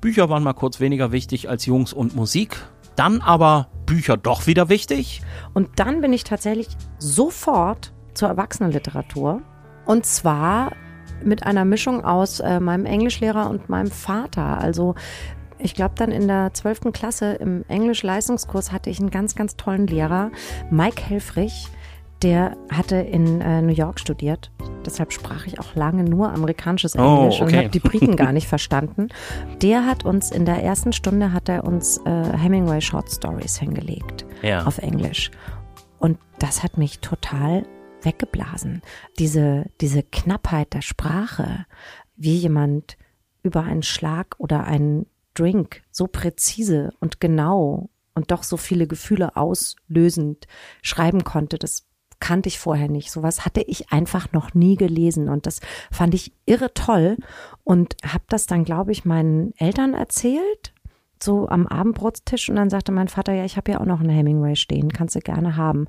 Speaker 3: Bücher waren mal kurz weniger wichtig als Jungs und Musik. Dann aber Bücher doch wieder wichtig.
Speaker 1: Und dann bin ich tatsächlich sofort zur Erwachsenenliteratur. Und zwar mit einer Mischung aus äh, meinem Englischlehrer und meinem Vater. Also ich glaube dann in der 12. Klasse im Englisch-Leistungskurs hatte ich einen ganz, ganz tollen Lehrer, Mike Helfrich. Der hatte in äh, New York studiert. Deshalb sprach ich auch lange nur amerikanisches
Speaker 3: Oh,
Speaker 1: Englisch und
Speaker 3: okay.
Speaker 1: habe die Briten gar <laughs> nicht verstanden. Der hat uns in der ersten Stunde hat er uns äh, Hemingway Short Stories hingelegt
Speaker 3: Ja.
Speaker 1: auf Englisch. Und das hat mich total weggeblasen. Diese, diese Knappheit der Sprache, wie jemand über einen Schlag oder einen Drink so präzise und genau und doch so viele Gefühle auslösend schreiben konnte, das kannte ich vorher nicht. Sowas hatte ich einfach noch nie gelesen und das fand ich irre toll und habe das dann, glaube ich, meinen Eltern erzählt so am Abendbrotstisch und dann sagte mein Vater, ja, ich habe ja auch noch einen Hemingway stehen, kannst du gerne haben.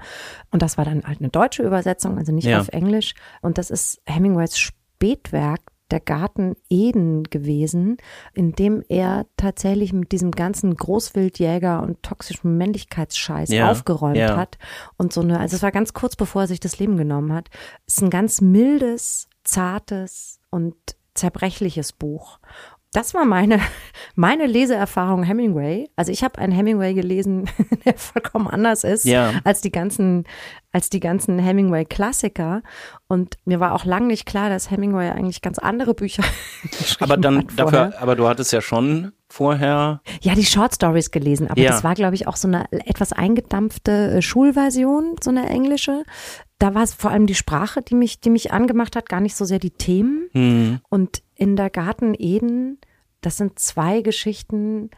Speaker 1: Und das war dann halt eine deutsche Übersetzung, also nicht
Speaker 3: Ja.
Speaker 1: auf Englisch. Und das ist Hemingways Spätwerk, der Garten Eden gewesen, in dem er tatsächlich mit diesem ganzen Großwildjäger und toxischen Männlichkeitsscheiß
Speaker 3: Ja,
Speaker 1: aufgeräumt
Speaker 3: ja.
Speaker 1: hat. Und so eine, also es war ganz kurz bevor er sich das Leben genommen hat. Es ist ein ganz mildes, zartes und zerbrechliches Buch. Das war meine, <laughs> meine Leseerfahrung Hemingway. Also ich habe einen Hemingway gelesen, <laughs> der vollkommen anders ist
Speaker 3: Ja.
Speaker 1: als die ganzen, als die ganzen Hemingway-Klassiker. Und mir war auch lang nicht klar, dass Hemingway eigentlich ganz andere Bücher <laughs> geschrieben
Speaker 3: Aber dann
Speaker 1: hat
Speaker 3: dafür, aber du hattest ja schon vorher.
Speaker 1: Ja, die Short Stories gelesen, aber
Speaker 3: Ja.
Speaker 1: das war, glaube ich, auch so eine etwas eingedampfte äh, Schulversion, so eine englische. Da war es vor allem die Sprache, die mich, die mich angemacht hat, gar nicht so sehr die Themen.
Speaker 3: Hm,
Speaker 1: Und in der Garten Eden, das sind zwei Geschichten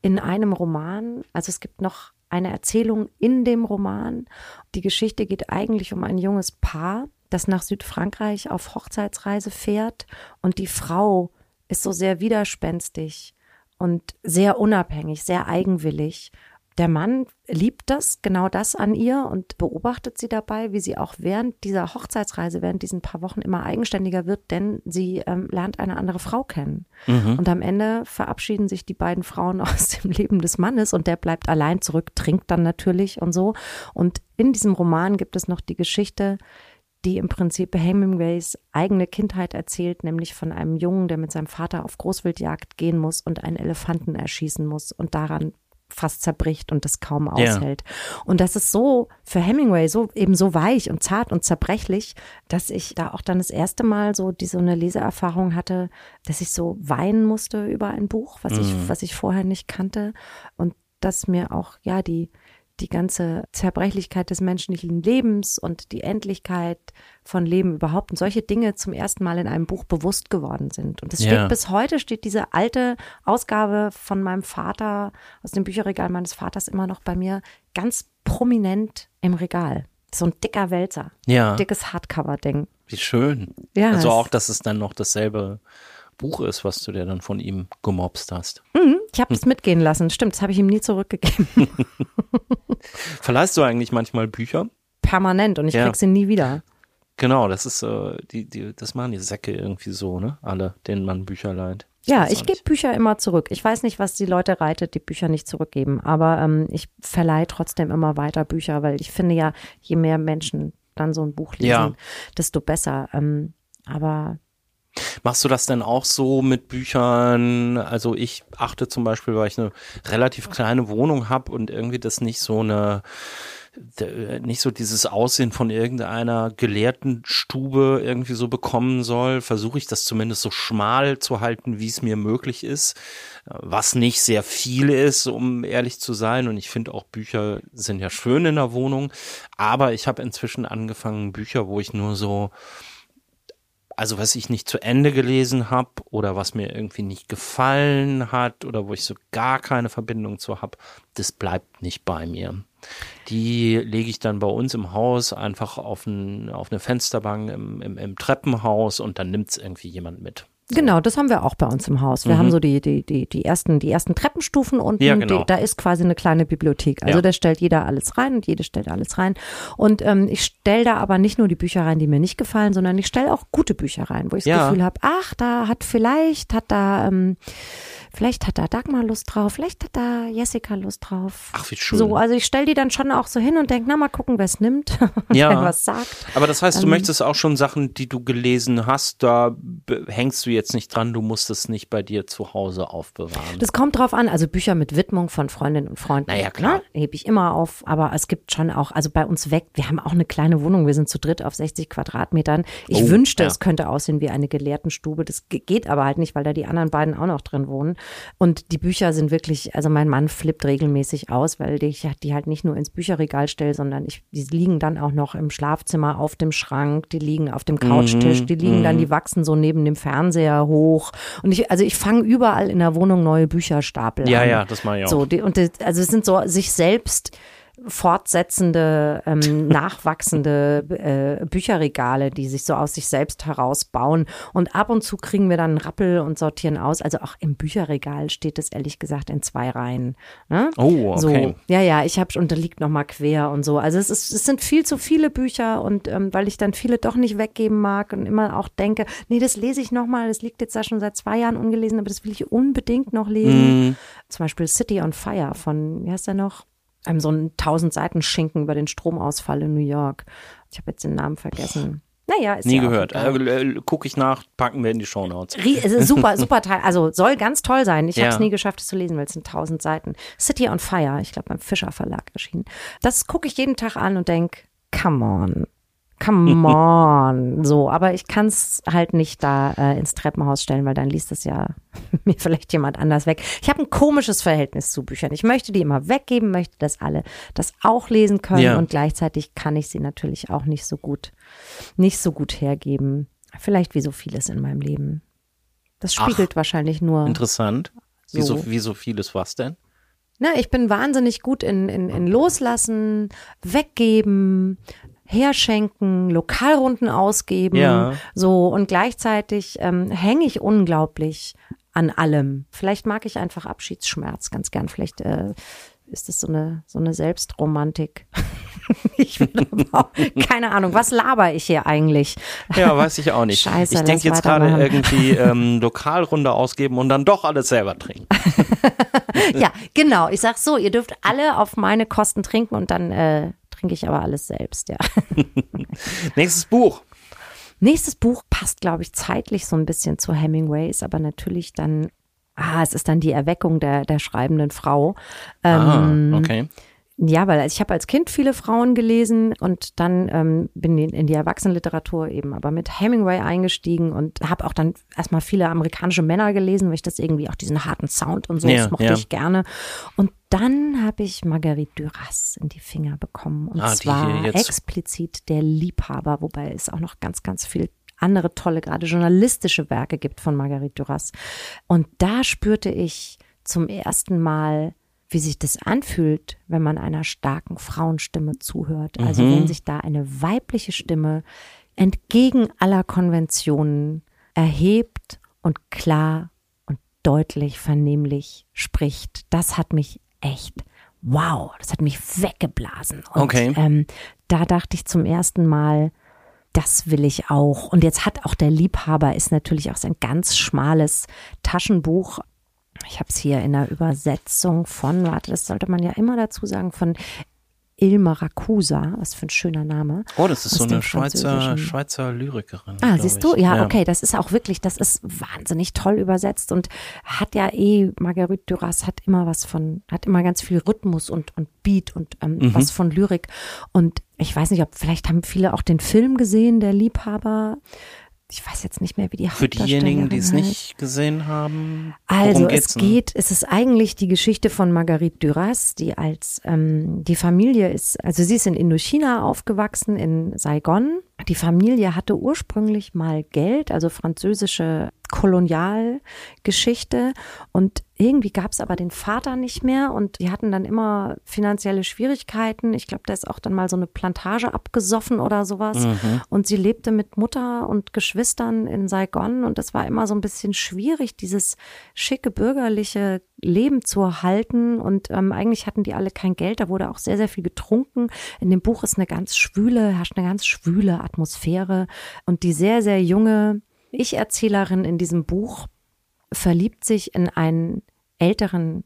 Speaker 1: in einem Roman. Also es gibt noch eine Erzählung in dem Roman. Die Geschichte geht eigentlich um ein junges Paar, das nach Südfrankreich auf Hochzeitsreise fährt und die Frau ist so sehr widerspenstig und sehr unabhängig, sehr eigenwillig. Der Mann liebt das, genau das an ihr und beobachtet sie dabei, wie sie auch während dieser Hochzeitsreise, während diesen paar Wochen immer eigenständiger wird, denn sie ähm, lernt eine andere Frau kennen. Und am Ende verabschieden sich die beiden Frauen <laughs> aus dem Leben des Mannes und der bleibt allein zurück, trinkt dann natürlich und so. Und in diesem Roman gibt es noch die Geschichte, die im Prinzip Hemingways eigene Kindheit erzählt, nämlich von einem Jungen, der mit seinem Vater auf Großwildjagd gehen muss und einen Elefanten erschießen muss und daran fast zerbricht und das kaum
Speaker 3: Ja.
Speaker 1: aushält. Und das ist so für Hemingway so eben so weich und zart und zerbrechlich, dass ich da auch dann das erste Mal so die so eine Leseerfahrung hatte, dass ich so weinen musste über ein Buch, was ich was ich vorher nicht kannte und dass mir auch ja die die ganze Zerbrechlichkeit des menschlichen Lebens und die Endlichkeit von Leben überhaupt und solche Dinge zum ersten Mal in einem Buch bewusst geworden sind. Und es steht
Speaker 3: Ja.
Speaker 1: bis heute, steht diese alte Ausgabe von meinem Vater aus dem Bücherregal meines Vaters immer noch bei mir ganz prominent im Regal. So ein dicker Wälzer,
Speaker 3: Ja,
Speaker 1: dickes Hardcover-Ding.
Speaker 3: wie schön.
Speaker 1: Ja,
Speaker 3: also auch, dass es dann noch dasselbe Buch ist, was du dir dann von ihm gemobst hast.
Speaker 1: Mhm, ich habe es mitgehen lassen, stimmt, das habe ich ihm nie zurückgegeben. <laughs>
Speaker 3: Verleihst du eigentlich manchmal Bücher?
Speaker 1: Permanent und ich
Speaker 3: Ja.
Speaker 1: krieg sie nie wieder.
Speaker 3: Genau, das ist äh, die, die, das machen die Säcke irgendwie so, ne? Alle, denen man Bücher leiht.
Speaker 1: Ja, ich gebe. Bücher immer zurück. Ich weiß nicht, was die Leute reitet, die Bücher nicht zurückgeben, aber ähm, ich verleihe trotzdem immer weiter Bücher, weil ich finde ja, je mehr Menschen dann so ein Buch lesen,
Speaker 3: Ja.
Speaker 1: desto besser. Ähm, aber
Speaker 3: Machst du das denn auch so mit Büchern? Also ich achte zum Beispiel, weil ich eine relativ kleine Wohnung habe und irgendwie das nicht so eine nicht so dieses Aussehen von irgendeiner gelehrten Stube irgendwie so bekommen soll, versuche ich das zumindest so schmal zu halten, wie es mir möglich ist, was nicht sehr viel ist, um ehrlich zu sein. Und ich finde auch Bücher sind ja schön in der Wohnung, aber ich habe inzwischen angefangen, Bücher, wo ich nur so also was ich nicht zu Ende gelesen habe oder was mir irgendwie nicht gefallen hat oder wo ich so gar keine Verbindung zu habe, das bleibt nicht bei mir. Die lege ich dann bei uns im Haus einfach auf, ein, auf eine Fensterbank im, im, im Treppenhaus und dann nimmt es irgendwie jemand mit.
Speaker 1: Genau, das haben wir auch bei uns im Haus. Wir haben so die, die, die, die ersten, die ersten Treppenstufen unten.
Speaker 3: Mhm. Ja, genau.
Speaker 1: die, da ist quasi eine kleine Bibliothek. Also
Speaker 3: Ja.
Speaker 1: da stellt jeder alles rein und jede stellt alles rein. Und ähm, ich stelle da aber nicht nur die Bücher rein, die mir nicht gefallen, sondern ich stelle auch gute Bücher rein, wo ich das
Speaker 3: Ja.
Speaker 1: Gefühl habe, ach, da hat vielleicht, hat da, ähm, vielleicht hat da Dagmar Lust drauf, vielleicht hat da Jessica Lust drauf.
Speaker 3: Ach, wie schön.
Speaker 1: So, also ich stelle die dann schon auch so hin und denke, na mal gucken, wer es nimmt, <laughs>
Speaker 3: Ja.
Speaker 1: wer was sagt.
Speaker 3: Aber das heißt, du
Speaker 1: Ähm,
Speaker 3: möchtest auch schon Sachen, die du gelesen hast, da hängst du jetzt nicht dran, du musst es nicht bei dir zu Hause aufbewahren.
Speaker 1: Das kommt drauf an, also Bücher mit Widmung von Freundinnen und Freunden.
Speaker 3: Naja, klar.
Speaker 1: Ne, hebe ich immer auf, aber es gibt schon auch, also bei uns weg, wir haben auch eine kleine Wohnung, wir sind zu dritt auf 60 Quadratmetern. Ich
Speaker 3: Oh,
Speaker 1: wünschte,
Speaker 3: ja.
Speaker 1: es könnte aussehen wie eine Gelehrtenstube. Das ge- geht aber halt nicht, weil da die anderen beiden auch noch drin wohnen. Und die Bücher sind wirklich, also mein Mann flippt regelmäßig aus, weil ich die halt nicht nur ins Bücherregal stelle, sondern ich, die liegen dann auch noch im Schlafzimmer auf dem Schrank, die liegen auf dem Couchtisch,
Speaker 3: Mhm,
Speaker 1: die liegen dann, die wachsen so neben dem Fernseher hoch. Und ich, also ich fange überall in der Wohnung neue Bücherstapel
Speaker 3: Ja,
Speaker 1: an.
Speaker 3: ja, das mache ich auch.
Speaker 1: So, die, und das, also es sind so sich selbst fortsetzende, ähm, <laughs> nachwachsende äh, Bücherregale, die sich so aus sich selbst herausbauen. Und ab und zu kriegen wir dann einen Rappel und sortieren aus. Also auch im Bücherregal steht es ehrlich gesagt in zwei Reihen. Ne?
Speaker 3: Oh, okay.
Speaker 1: So, ja, ja, ich habe und da liegt noch mal quer und so. Also es ist, es sind viel zu viele Bücher und ähm, weil ich dann viele doch nicht weggeben mag und immer auch denke, nee, das lese ich noch mal. Das liegt jetzt da schon seit zwei Jahren ungelesen, aber das will ich unbedingt noch lesen.
Speaker 3: Mhm.
Speaker 1: Zum Beispiel City on Fire von, wie heißt der noch? Einem so einen tausend Seiten Schinken über den Stromausfall in New York. Ich habe jetzt den Namen vergessen. Naja, ist
Speaker 3: Nie
Speaker 1: ja
Speaker 3: gehört. Äh, äh, Gucke ich nach, packen wir in die Shownotes.
Speaker 1: Super, <laughs> super Teil. Also soll ganz toll sein. Ich
Speaker 3: Ja.
Speaker 1: habe es nie geschafft, es zu lesen, weil es sind tausend Seiten. City on Fire, ich glaube beim Fischer Verlag erschienen. Das gucke ich jeden Tag an und denk, come on. Come on. <laughs> So, aber ich kann es halt nicht da äh, ins Treppenhaus stellen, weil dann liest es ja <laughs> mir vielleicht jemand anders weg. Ich habe ein komisches Verhältnis zu Büchern. Ich möchte die immer weggeben, möchte, dass alle das auch lesen können
Speaker 3: Ja.
Speaker 1: und gleichzeitig kann ich sie natürlich auch nicht so gut, nicht so gut hergeben. Vielleicht wie so vieles in meinem Leben. Das
Speaker 3: Ach,
Speaker 1: spiegelt wahrscheinlich nur.
Speaker 3: Interessant. Wie so,
Speaker 1: So.
Speaker 3: wie so vieles was denn?
Speaker 1: Ne, ich bin wahnsinnig gut in, in, in Loslassen, weggeben, herschenken, Lokalrunden ausgeben.
Speaker 3: Ja.
Speaker 1: So und gleichzeitig ähm, hänge ich unglaublich an allem. Vielleicht mag ich einfach Abschiedsschmerz ganz gern. Vielleicht äh, ist das so eine so eine Selbstromantik. <laughs> ich auch, keine Ahnung, was laber ich hier eigentlich?
Speaker 3: Ja, weiß ich auch nicht. <laughs>
Speaker 1: Scheiße,
Speaker 3: ich denke jetzt gerade irgendwie ähm, Lokalrunde ausgeben und dann doch alles selber trinken. <laughs>
Speaker 1: Ja, genau. Ich sag so, ihr dürft alle auf meine Kosten trinken und dann äh, trinke ich aber alles selbst, ja. <laughs>
Speaker 3: Nächstes Buch.
Speaker 1: Nächstes Buch passt, glaube ich, zeitlich so ein bisschen zu Hemingway, ist aber natürlich dann, ah, es ist dann die Erweckung der, der schreibenden Frau. Ähm,
Speaker 3: ah, okay.
Speaker 1: Ja, weil ich habe als Kind viele Frauen gelesen und dann ähm, bin in, die Erwachsenenliteratur eben aber mit Hemingway eingestiegen und habe auch dann erstmal viele amerikanische Männer gelesen, weil ich das irgendwie auch diesen harten Sound und so,
Speaker 3: Ja,
Speaker 1: das mochte
Speaker 3: ja.
Speaker 1: ich gerne. Und dann habe ich Marguerite Duras in die Finger bekommen und
Speaker 3: Ah,
Speaker 1: zwar explizit der Liebhaber, wobei es auch noch ganz, ganz viel andere tolle, gerade journalistische Werke gibt von Marguerite Duras. Und da spürte ich zum ersten Mal, wie sich das anfühlt, wenn man einer starken Frauenstimme zuhört. Also wenn sich da eine weibliche Stimme entgegen aller Konventionen erhebt und klar und deutlich vernehmlich spricht. Das hat mich echt, wow, das hat mich weggeblasen. Und,
Speaker 3: Okay.
Speaker 1: Ähm, da dachte ich zum ersten Mal, das will ich auch. Und jetzt hat auch der Liebhaber ist natürlich auch sein ganz schmales Taschenbuch. Ich habe es hier in der Übersetzung von, warte, das sollte man ja immer dazu sagen, von Ilma Racusa, was für ein schöner Name.
Speaker 3: Oh, das ist so eine Schweizer. Schweizer Lyrikerin.
Speaker 1: Ah, siehst du? Ja, okay, das ist auch wirklich, das ist wahnsinnig toll übersetzt und hat ja eh, Marguerite Duras hat immer was von, hat immer ganz viel Rhythmus und, und Beat und ähm,
Speaker 3: Mhm.
Speaker 1: was von Lyrik. Und ich weiß nicht, ob, vielleicht haben viele auch den Film gesehen, der Liebhaber. Ich weiß jetzt nicht mehr, wie die
Speaker 3: Für diejenigen, die es nicht gesehen haben,
Speaker 1: also es geht, es ist eigentlich die Geschichte von Marguerite Duras, die als ähm, die Familie ist, also sie ist in Indochina aufgewachsen, in Saigon. Die Familie hatte ursprünglich mal Geld, also französische Kolonialgeschichte und irgendwie gab es aber den Vater nicht mehr und die hatten dann immer finanzielle Schwierigkeiten. Ich glaube, da ist auch dann mal so eine Plantage abgesoffen oder sowas. Und sie lebte mit Mutter und Geschwistern in Saigon und das war immer so ein bisschen schwierig, dieses schicke bürgerliche Leben zu erhalten. Und ähm, eigentlich hatten die alle kein Geld. Da wurde auch sehr, sehr viel getrunken. In dem Buch ist eine ganz schwüle, herrscht eine ganz schwüle Atmosphäre. Und die sehr, sehr junge Ich-Erzählerin in diesem Buch verliebt sich in einen älteren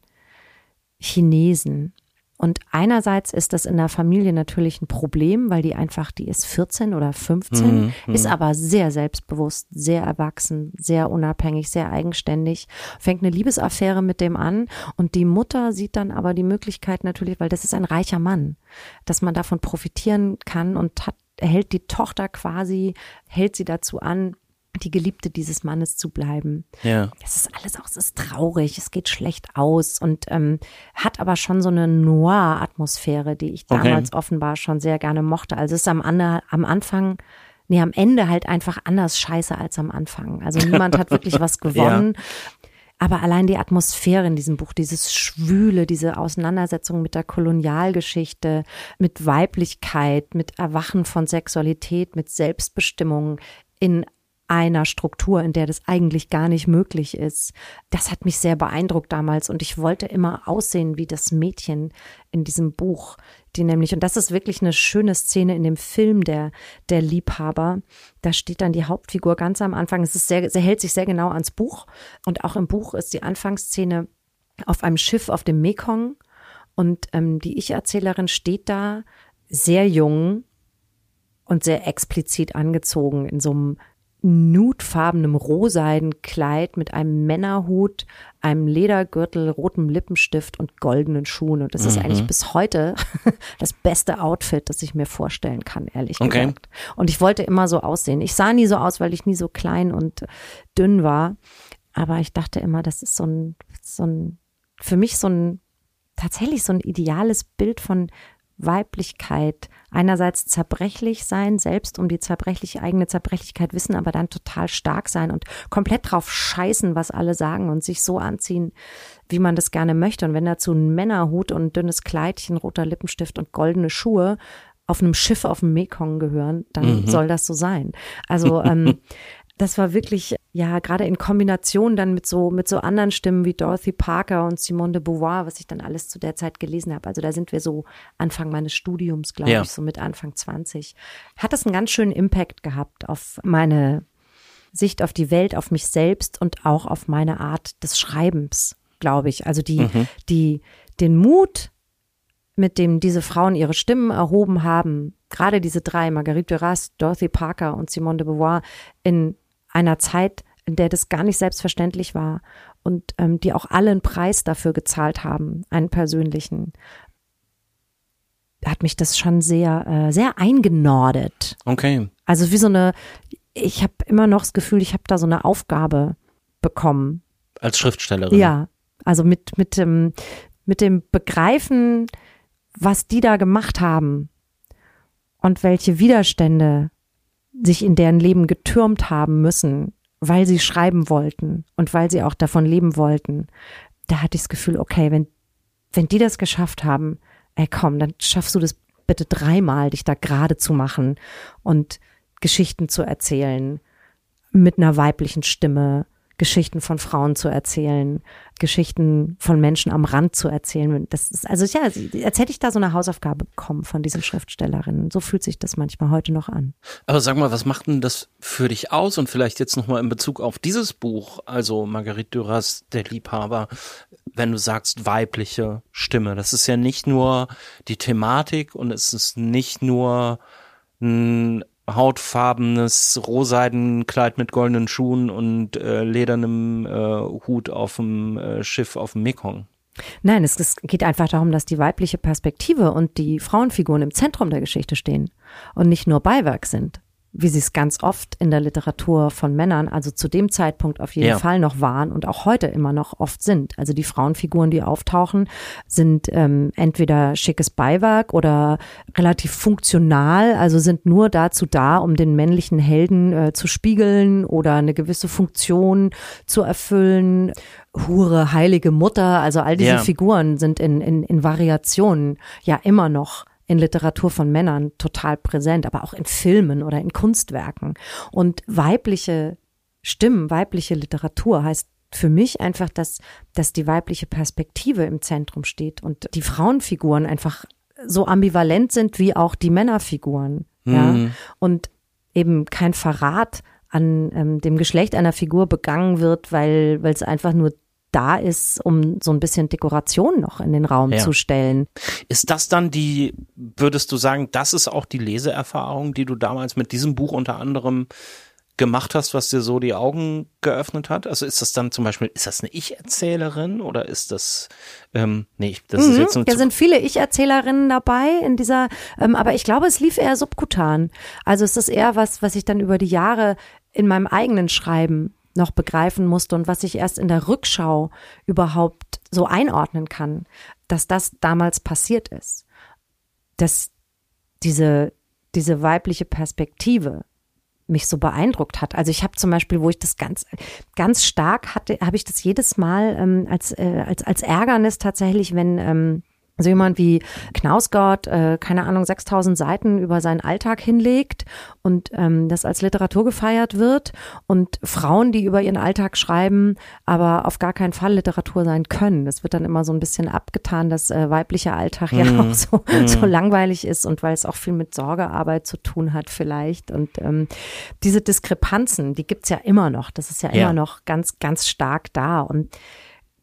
Speaker 1: Chinesen. Und einerseits ist das in der Familie natürlich ein Problem, weil die einfach, die ist 14 oder 15, ist aber sehr selbstbewusst, sehr erwachsen, sehr unabhängig, sehr eigenständig, fängt eine Liebesaffäre mit dem an und die Mutter sieht dann aber die Möglichkeit natürlich, weil das ist ein reicher Mann, dass man davon profitieren kann und hat, hält die Tochter quasi, hält sie dazu an, die Geliebte dieses Mannes zu bleiben.
Speaker 3: Ja.
Speaker 1: Es ist alles auch, es ist traurig, es geht schlecht aus und ähm, hat aber schon so eine Noir-Atmosphäre, die ich
Speaker 3: Okay.
Speaker 1: damals offenbar schon sehr gerne mochte. Also es ist am, am Anfang, nee, am Ende halt einfach anders scheiße als am Anfang. Also niemand hat wirklich was <laughs> gewonnen. Aber allein die Atmosphäre in diesem Buch, dieses Schwüle, diese Auseinandersetzung mit der Kolonialgeschichte, mit Weiblichkeit, mit Erwachen von Sexualität, mit Selbstbestimmung in einer Struktur, in der das eigentlich gar nicht möglich ist. Das hat mich sehr beeindruckt damals und ich wollte immer aussehen wie das Mädchen in diesem Buch, die nämlich, und das ist wirklich eine schöne Szene in dem Film der, der Liebhaber. Da steht dann die Hauptfigur ganz am Anfang. Es ist sehr, sie hält sich sehr genau ans Buch und auch im Buch ist die Anfangsszene auf einem Schiff auf dem Mekong und ähm, die Ich-Erzählerin steht da sehr jung und sehr explizit angezogen in so einem nudefarbenem rohseiden Kleid mit einem Männerhut, einem Ledergürtel, rotem Lippenstift und goldenen Schuhen. Und das mhm. ist eigentlich bis heute <laughs> das beste Outfit, das ich mir vorstellen kann, ehrlich okay. gesagt. Und ich wollte immer so aussehen. Ich sah nie so aus, weil ich nie so klein und dünn war. Aber ich dachte immer, das ist so ein, so ein, für mich so ein, tatsächlich so ein ideales Bild von Weiblichkeit, einerseits zerbrechlich sein, selbst um die zerbrechliche eigene Zerbrechlichkeit wissen, aber dann total stark sein und komplett drauf scheißen, was alle sagen und sich so anziehen, wie man das gerne möchte. Und wenn dazu ein Männerhut und ein dünnes Kleidchen, roter Lippenstift und goldene Schuhe auf einem Schiff auf dem Mekong gehören, dann mhm. soll das so sein. Also ähm, <laughs> das war wirklich, ja, gerade in Kombination dann mit so, mit so anderen Stimmen wie Dorothy Parker und Simone de Beauvoir, was ich dann alles zu der Zeit gelesen habe. Also da sind wir so Anfang meines Studiums, glaube ja. ich, so mit Anfang 20. Hat das einen ganz schönen Impact gehabt auf meine Sicht auf die Welt, auf mich selbst und auch auf meine Art des Schreibens, glaube ich. Also die, mhm. die, den Mut, mit dem diese Frauen ihre Stimmen erhoben haben, gerade diese drei, Marguerite Duras, Dorothy Parker und Simone de Beauvoir, in einer Zeit, in der das gar nicht selbstverständlich war und ähm, die auch alle einen Preis dafür gezahlt haben, einen persönlichen, hat mich das schon sehr, äh, sehr eingenordet.
Speaker 3: Okay.
Speaker 1: Also wie so eine, ich habe immer noch das Gefühl, ich habe da so eine Aufgabe bekommen.
Speaker 3: Als Schriftstellerin.
Speaker 1: Ja, also mit, mit, dem, mit dem Begreifen, was die da gemacht haben und welche Widerstände sich in deren Leben getürmt haben müssen, weil sie schreiben wollten und weil sie auch davon leben wollten, da hatte ich das Gefühl, okay, wenn, wenn die das geschafft haben, ey komm, dann schaffst du das bitte dreimal, dich da gerade zu machen und Geschichten zu erzählen mit einer weiblichen Stimme, Geschichten von Frauen zu erzählen, Geschichten von Menschen am Rand zu erzählen. Das ist, also ja, als hätte ich da so eine Hausaufgabe bekommen von diesen Schriftstellerinnen. So fühlt sich das manchmal heute noch an.
Speaker 3: Aber sag mal, was macht denn das für dich aus? Und vielleicht jetzt nochmal in Bezug auf dieses Buch, also Marguerite Duras, der Liebhaber, wenn du sagst weibliche Stimme. Das ist ja nicht nur die Thematik und es ist nicht nur ein hautfarbenes Rohseidenkleid mit goldenen Schuhen und äh, ledernem äh, Hut auf dem äh, Schiff auf dem Mekong.
Speaker 1: Nein, es, es geht einfach darum, dass die weibliche Perspektive und die Frauenfiguren im Zentrum der Geschichte stehen und nicht nur Beiwerk sind wie sie es ganz oft in der Literatur von Männern, also zu dem Zeitpunkt auf jeden ja. Fall noch waren und auch heute immer noch oft sind. Also die Frauenfiguren, die auftauchen, sind ähm, entweder schickes Beiwerk oder relativ funktional, also sind nur dazu da, um den männlichen Helden äh, zu spiegeln oder eine gewisse Funktion zu erfüllen. Hure, heilige Mutter, also all diese ja. Figuren sind in, in, in Variationen ja immer noch in Literatur von Männern total präsent, aber auch in Filmen oder in Kunstwerken. Und weibliche Stimmen, weibliche Literatur heißt für mich einfach, dass, dass die weibliche Perspektive im Zentrum steht und die Frauenfiguren einfach so ambivalent sind wie auch die Männerfiguren. Mhm. Ja? Und eben kein Verrat an ähm, dem Geschlecht einer Figur begangen wird, weil weil es einfach nur da ist, um so ein bisschen Dekoration noch in den Raum ja. zu stellen.
Speaker 3: Ist das dann die, würdest du sagen, das ist auch die Leseerfahrung, die du damals mit diesem Buch unter anderem gemacht hast, was dir so die Augen geöffnet hat? Also ist das dann zum Beispiel, ist das eine Ich-Erzählerin oder ist das, ähm, nee, das
Speaker 1: mhm,
Speaker 3: ist jetzt
Speaker 1: nur Da sind viele Ich-Erzählerinnen dabei in dieser, ähm, aber ich glaube, es lief eher subkutan. Also ist eher was, was ich dann über die Jahre in meinem eigenen Schreiben noch begreifen musste und was ich erst in der Rückschau überhaupt so einordnen kann, dass das damals passiert ist. Dass diese, diese weibliche Perspektive mich so beeindruckt hat. Also ich habe zum Beispiel, wo ich das ganz, ganz stark hatte, habe ich das jedes Mal ähm, als, äh, als, als Ärgernis tatsächlich, wenn ähm, also jemand wie Knausgott, äh, keine Ahnung, 6000 Seiten über seinen Alltag hinlegt und ähm, das als Literatur gefeiert wird und Frauen, die über ihren Alltag schreiben, aber auf gar keinen Fall Literatur sein können. Das wird dann immer so ein bisschen abgetan, dass äh, weiblicher Alltag mm. ja mhm. auch so, mm. so langweilig ist und weil es auch viel mit Sorgearbeit zu tun hat vielleicht. Und ähm, diese Diskrepanzen, die gibt's ja immer noch. Das ist ja, ja immer noch ganz, ganz stark da. Und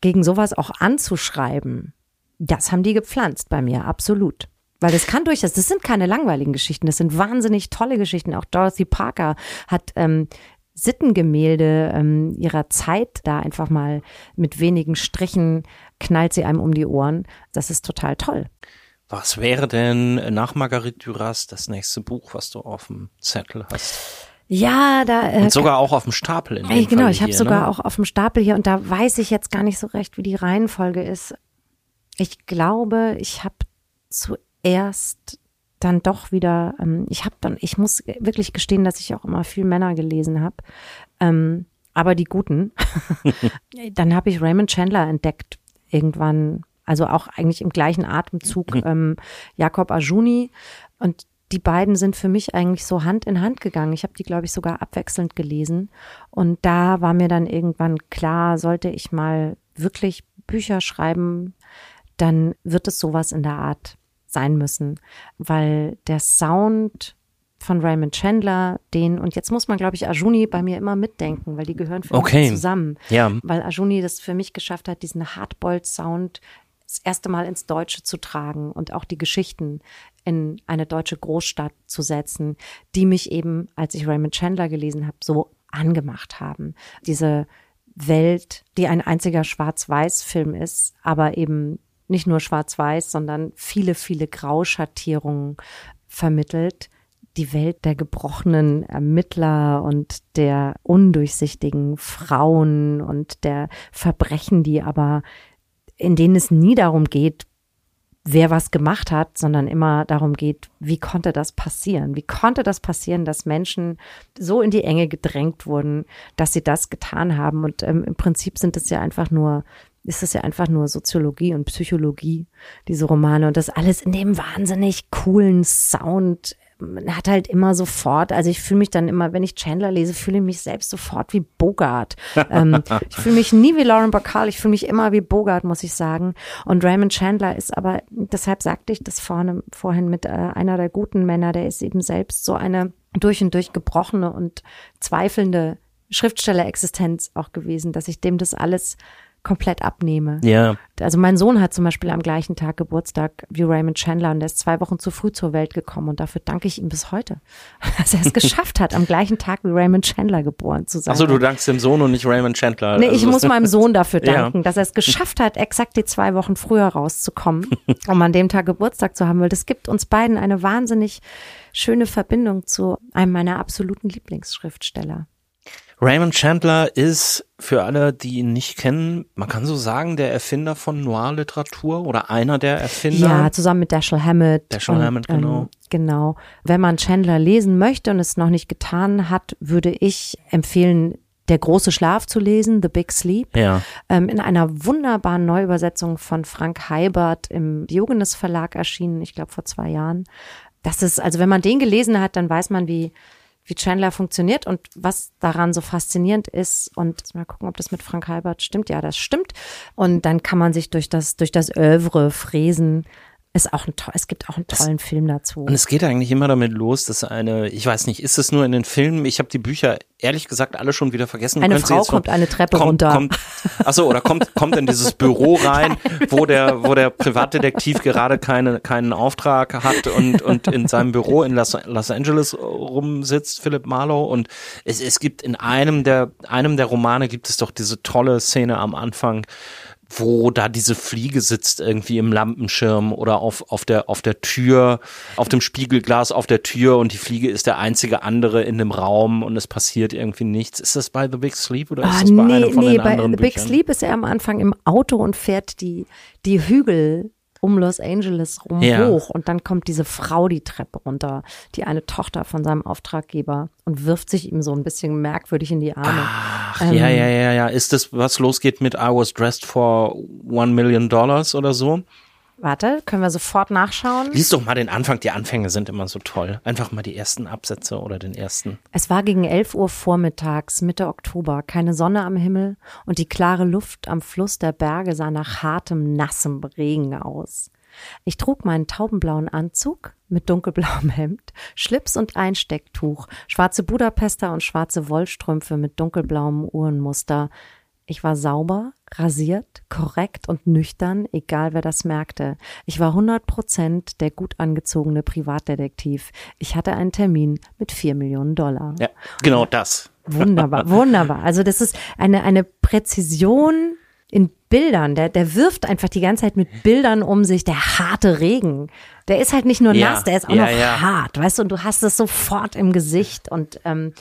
Speaker 1: gegen sowas auch anzuschreiben, das haben die gepflanzt bei mir, absolut. Weil das kann durchaus, das sind keine langweiligen Geschichten, das sind wahnsinnig tolle Geschichten. Auch Dorothy Parker hat ähm, Sittengemälde ähm, ihrer Zeit da einfach mal mit wenigen Strichen knallt sie einem um die Ohren. Das ist total toll.
Speaker 3: Was wäre denn nach Marguerite Duras das nächste Buch, was du auf dem Zettel hast?
Speaker 1: Ja, da.
Speaker 3: Äh, und sogar auch auf dem Stapel. In
Speaker 1: dem
Speaker 3: genau,
Speaker 1: Fall ich habe sogar ne? auch auf dem Stapel hier und da weiß ich jetzt gar nicht so recht, wie die Reihenfolge ist. Ich glaube, ich habe zuerst dann doch wieder, ähm, ich habe dann, ich muss wirklich gestehen, dass ich auch immer viel Männer gelesen habe, ähm, aber die guten. <laughs> dann habe ich Raymond Chandler entdeckt irgendwann, also auch eigentlich im gleichen Atemzug <laughs> ähm, Jakob Ajuni und die beiden sind für mich eigentlich so Hand in Hand gegangen. Ich habe die, glaube ich, sogar abwechselnd gelesen. Und da war mir dann irgendwann klar, sollte ich mal wirklich Bücher schreiben, dann wird es sowas in der Art sein müssen, weil der Sound von Raymond Chandler, den, und jetzt muss man, glaube ich, Ajuni bei mir immer mitdenken, weil die gehören für okay. mich zusammen.
Speaker 3: Ja.
Speaker 1: Weil Ajuni das für mich geschafft hat, diesen Hardboiled-Sound das erste Mal ins Deutsche zu tragen und auch die Geschichten in eine deutsche Großstadt zu setzen, die mich eben, als ich Raymond Chandler gelesen habe, so angemacht haben. Diese Welt, die ein einziger Schwarz-Weiß-Film ist, aber eben nicht nur schwarz-weiß, sondern viele, viele Grauschattierungen vermittelt. Die Welt der gebrochenen Ermittler und der undurchsichtigen Frauen und der Verbrechen, die aber, in denen es nie darum geht, wer was gemacht hat, sondern immer darum geht, wie konnte das passieren? Wie konnte das passieren, dass Menschen so in die Enge gedrängt wurden, dass sie das getan haben? Und ähm, im Prinzip sind es ja einfach nur ist es ja einfach nur Soziologie und Psychologie, diese Romane. Und das alles in dem wahnsinnig coolen Sound. Man hat halt immer sofort, also ich fühle mich dann immer, wenn ich Chandler lese, fühle ich mich selbst sofort wie Bogart. ähm, <laughs> ich fühle mich nie wie Lauren Bacall, ich fühle mich immer wie Bogart, muss ich sagen. Und Raymond Chandler ist aber, deshalb sagte ich das vorne, vorhin mit äh, einer der guten Männer, der ist eben selbst so eine durch und durch gebrochene und zweifelnde Schriftstellerexistenz auch gewesen, dass ich dem das alles komplett abnehme.
Speaker 3: Ja.
Speaker 1: Also mein Sohn hat zum Beispiel am gleichen Tag Geburtstag wie Raymond Chandler und der ist zwei Wochen zu früh zur Welt gekommen und dafür danke ich ihm bis heute, <laughs> dass er es <laughs> geschafft hat, am gleichen Tag wie Raymond Chandler geboren zu sein.
Speaker 3: Also du dankst dem Sohn und nicht Raymond Chandler.
Speaker 1: Nee, ich also. muss meinem Sohn dafür <laughs> danken, ja. dass er es geschafft hat, exakt die zwei Wochen früher rauszukommen, um an dem Tag Geburtstag zu haben, weil das gibt uns beiden eine wahnsinnig schöne Verbindung zu einem meiner absoluten Lieblingsschriftsteller.
Speaker 3: Raymond Chandler ist für alle, die ihn nicht kennen, man kann so sagen, der Erfinder von Noir-Literatur oder einer der Erfinder.
Speaker 1: Ja, zusammen mit Dashiell Hammett.
Speaker 3: Dashiell Hammett, genau.
Speaker 1: Ähm, genau. Wenn man Chandler lesen möchte und es noch nicht getan hat, würde ich empfehlen, der große Schlaf zu lesen, The Big Sleep,
Speaker 3: ja.
Speaker 1: ähm, in einer wunderbaren Neuübersetzung von Frank Heibert im Diogenes Verlag erschienen, ich glaube vor zwei Jahren. Das ist, also wenn man den gelesen hat, dann weiß man, wie, wie Chandler funktioniert und was daran so faszinierend ist. Und mal gucken, ob das mit Frank Halbert stimmt. Ja, das stimmt. Und dann kann man sich durch das, durch das Övre fräsen ist auch ein es gibt auch einen tollen das, Film dazu.
Speaker 3: Und es geht eigentlich immer damit los, dass eine, ich weiß nicht, ist es nur in den Filmen? Ich habe die Bücher ehrlich gesagt alle schon wieder vergessen.
Speaker 1: Eine Frau kommt eine Treppe kommt, runter.
Speaker 3: Kommt, achso, oder kommt kommt in dieses Büro <laughs> rein, wo der wo der Privatdetektiv gerade keine keinen Auftrag hat und und in seinem Büro in Los, Los Angeles rumsitzt, Philip Marlowe und es es gibt in einem der einem der Romane gibt es doch diese tolle Szene am Anfang wo da diese Fliege sitzt irgendwie im Lampenschirm oder auf, auf der, auf der Tür, auf dem Spiegelglas auf der Tür und die Fliege ist der einzige andere in dem Raum und es passiert irgendwie nichts. Ist das bei The Big Sleep oder ist ah, das bei nee, einem von nee, den bei The
Speaker 1: Big Sleep ist er am Anfang im Auto und fährt die, die Hügel um Los Angeles rum ja. hoch und dann kommt diese Frau die Treppe runter, die eine Tochter von seinem Auftraggeber und wirft sich ihm so ein bisschen merkwürdig in die Arme.
Speaker 3: Ach, ähm, ja, ja, ja, ja. Ist das, was losgeht mit I was dressed for one million dollars oder so?
Speaker 1: Warte, können wir sofort nachschauen?
Speaker 3: Lies doch mal den Anfang, die Anfänge sind immer so toll. Einfach mal die ersten Absätze oder den ersten.
Speaker 1: Es war gegen 11 Uhr vormittags, Mitte Oktober, keine Sonne am Himmel und die klare Luft am Fluss der Berge sah nach hartem, nassem Regen aus. Ich trug meinen taubenblauen Anzug mit dunkelblauem Hemd, Schlips und Einstecktuch, schwarze Budapester und schwarze Wollstrümpfe mit dunkelblauem Uhrenmuster. Ich war sauber, rasiert, korrekt und nüchtern, egal wer das merkte. Ich war 100 Prozent der gut angezogene Privatdetektiv. Ich hatte einen Termin mit vier Millionen Dollar.
Speaker 3: Ja, genau das. <laughs>
Speaker 1: Wunderbar, wunderbar. Also das ist eine, eine Präzision in Bildern. Der, der wirft einfach die ganze Zeit mit Bildern um sich. Der harte Regen. Der ist halt nicht nur
Speaker 3: Ja,
Speaker 1: nass, der ist auch
Speaker 3: ja,
Speaker 1: noch
Speaker 3: ja.
Speaker 1: hart, weißt du, und du hast es sofort im Gesicht und ähm,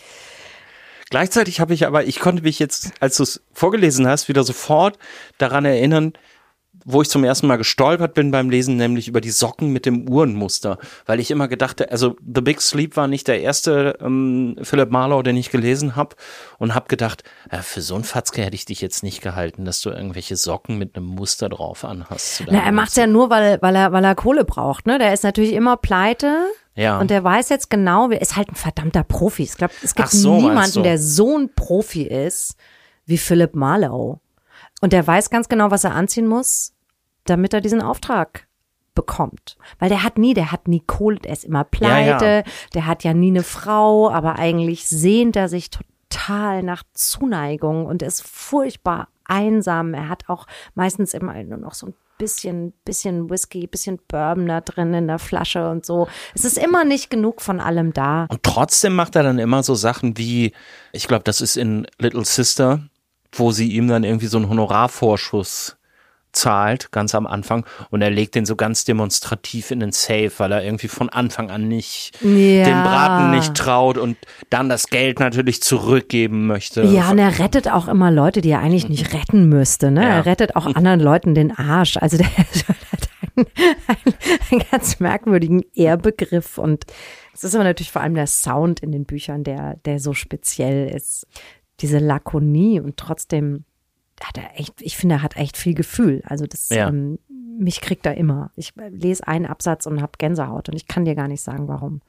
Speaker 3: Gleichzeitig habe ich aber, ich konnte mich jetzt, als du es vorgelesen hast, wieder sofort daran erinnern, wo ich zum ersten Mal gestolpert bin beim Lesen, nämlich über die Socken mit dem Uhrenmuster, weil ich immer gedacht, also The Big Sleep war nicht der erste ähm, Philip Marlowe, den ich gelesen habe und habe gedacht, ja, für so ein Fatzke hätte ich dich jetzt nicht gehalten, dass du irgendwelche Socken mit einem Muster drauf anhast.
Speaker 1: na, er macht's ja nur, weil, weil er, weil er Kohle braucht, ne? Der ist natürlich immer pleite.
Speaker 3: Ja.
Speaker 1: Und der weiß jetzt genau, er ist halt ein verdammter Profi. Ich glaube, es gibt
Speaker 3: so,
Speaker 1: niemanden, der so ein Profi ist wie Philip Marlowe. Und der weiß ganz genau, was er anziehen muss, damit er diesen Auftrag bekommt. Weil der hat nie, der hat nie Kohle, der ist immer pleite,
Speaker 3: Ja, ja.
Speaker 1: der hat ja nie eine Frau, aber eigentlich sehnt er sich total nach Zuneigung und ist furchtbar einsam. Er hat auch meistens immer nur noch so ein bisschen, bisschen Whisky, bisschen Bourbon da drin in der Flasche und so. Es ist immer nicht genug von allem da.
Speaker 3: Und trotzdem macht er dann immer so Sachen wie, ich glaube, das ist in Little Sister, wo sie ihm dann irgendwie so einen Honorarvorschuss zahlt, ganz am Anfang, und er legt den so ganz demonstrativ in den Safe, weil er irgendwie von Anfang an nicht
Speaker 1: Ja.
Speaker 3: dem Braten nicht traut und dann das Geld natürlich zurückgeben möchte.
Speaker 1: Ja, und er rettet auch immer Leute, die er eigentlich nicht retten müsste. Ne?
Speaker 3: Ja.
Speaker 1: Er rettet auch anderen Leuten den Arsch. Also <laughs> der hat einen, einen, einen ganz merkwürdigen Ehrbegriff. Und es ist aber natürlich vor allem der Sound in den Büchern, der, der so speziell ist. Diese Lakonie und trotzdem hat er echt, ich finde, er hat echt viel Gefühl. Also das,
Speaker 3: Ja.
Speaker 1: ähm, mich kriegt er immer. Ich lese einen Absatz und habe Gänsehaut und ich kann dir gar nicht sagen, warum.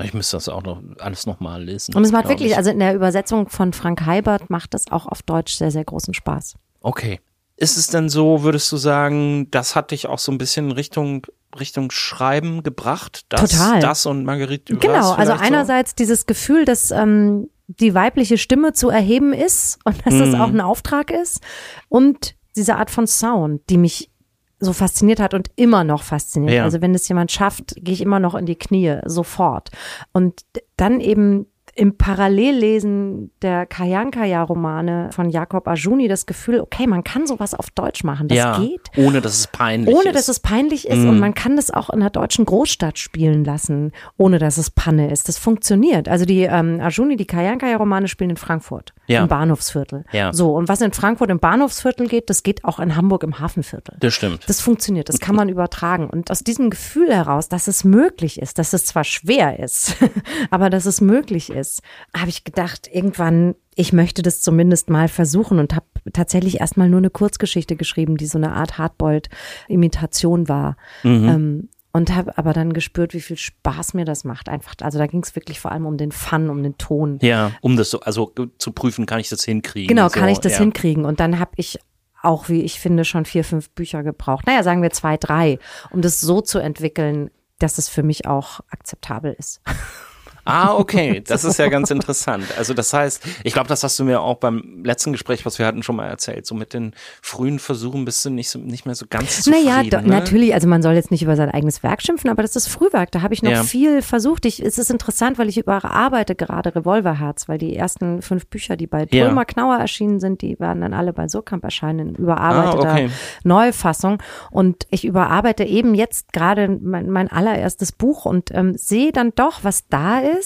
Speaker 3: Ich müsste das auch noch alles nochmal lesen.
Speaker 1: Und es macht wirklich,
Speaker 3: ich.
Speaker 1: also in der Übersetzung von Frank Heibert macht das auch auf Deutsch sehr, sehr großen Spaß.
Speaker 3: Okay. Ist es denn so, würdest du sagen, das hat dich auch so ein bisschen Richtung Richtung Schreiben gebracht? Das,
Speaker 1: Total.
Speaker 3: Das und Marguerite Duras
Speaker 1: Genau, also einerseits dieses Gefühl, dass ähm, die weibliche Stimme zu erheben ist und dass das
Speaker 3: Mhm.
Speaker 1: auch ein Auftrag ist und diese Art von Sound, die mich so fasziniert hat und immer noch fasziniert.
Speaker 3: Ja.
Speaker 1: Also wenn es jemand schafft, gehe ich immer noch in die Knie, sofort. Und dann eben im Parallellesen der Kayankaya-Romane von Jakob Ajuni das Gefühl, okay, man kann sowas auf Deutsch machen, das
Speaker 3: ja,
Speaker 1: geht.
Speaker 3: ohne dass es peinlich
Speaker 1: Ohne
Speaker 3: ist.
Speaker 1: dass es peinlich ist
Speaker 3: Mhm.
Speaker 1: und man kann das auch in einer deutschen Großstadt spielen lassen, ohne dass es Panne ist. Das funktioniert. Also die ähm, Arjuni, die Kayankaya-Romane spielen in Frankfurt,
Speaker 3: Ja.
Speaker 1: im Bahnhofsviertel.
Speaker 3: Ja.
Speaker 1: So, und was in Frankfurt im Bahnhofsviertel geht, das geht auch in Hamburg im Hafenviertel.
Speaker 3: Das stimmt.
Speaker 1: Das funktioniert, das kann man <laughs> übertragen. Und aus diesem Gefühl heraus, dass es möglich ist, dass es zwar schwer ist, <laughs> aber dass es möglich ist, habe ich gedacht, irgendwann, ich möchte das zumindest mal versuchen und habe tatsächlich erstmal nur eine Kurzgeschichte geschrieben, die so eine Art Hardboiled-Imitation war. Ähm, und habe aber dann gespürt, wie viel Spaß mir das macht. Einfach, also da ging es wirklich vor allem um den Fun, um den Ton.
Speaker 3: ja, um das so, also zu prüfen, kann ich das hinkriegen?
Speaker 1: Genau,
Speaker 3: so,
Speaker 1: kann ich das
Speaker 3: ja.
Speaker 1: hinkriegen. Und dann habe ich auch, wie ich finde, schon vier, fünf Bücher gebraucht. Naja, sagen wir zwei, drei, um das so zu entwickeln, dass es für mich auch akzeptabel ist. <laughs>
Speaker 3: Ah, okay, das ist ja ganz interessant. Also das heißt, ich glaube, das hast du mir auch beim letzten Gespräch, was wir hatten, schon mal erzählt. So mit den frühen Versuchen bist du nicht so, nicht mehr so ganz zufrieden.
Speaker 1: Naja, do,
Speaker 3: ne?
Speaker 1: natürlich, also man soll jetzt nicht über sein eigenes Werk schimpfen, aber das ist Frühwerk, da habe ich noch
Speaker 3: Ja.
Speaker 1: viel versucht. Ich, es ist interessant, weil ich überarbeite gerade Revolverherz, weil die ersten fünf Bücher, die bei
Speaker 3: Ja.
Speaker 1: Drömer Knauer erschienen sind, die werden dann alle bei Surkamp erscheinen in überarbeiteter
Speaker 3: Ah, okay.
Speaker 1: Neufassung. Und ich überarbeite eben jetzt gerade mein, mein allererstes Buch und ähm, sehe dann doch, was da ist,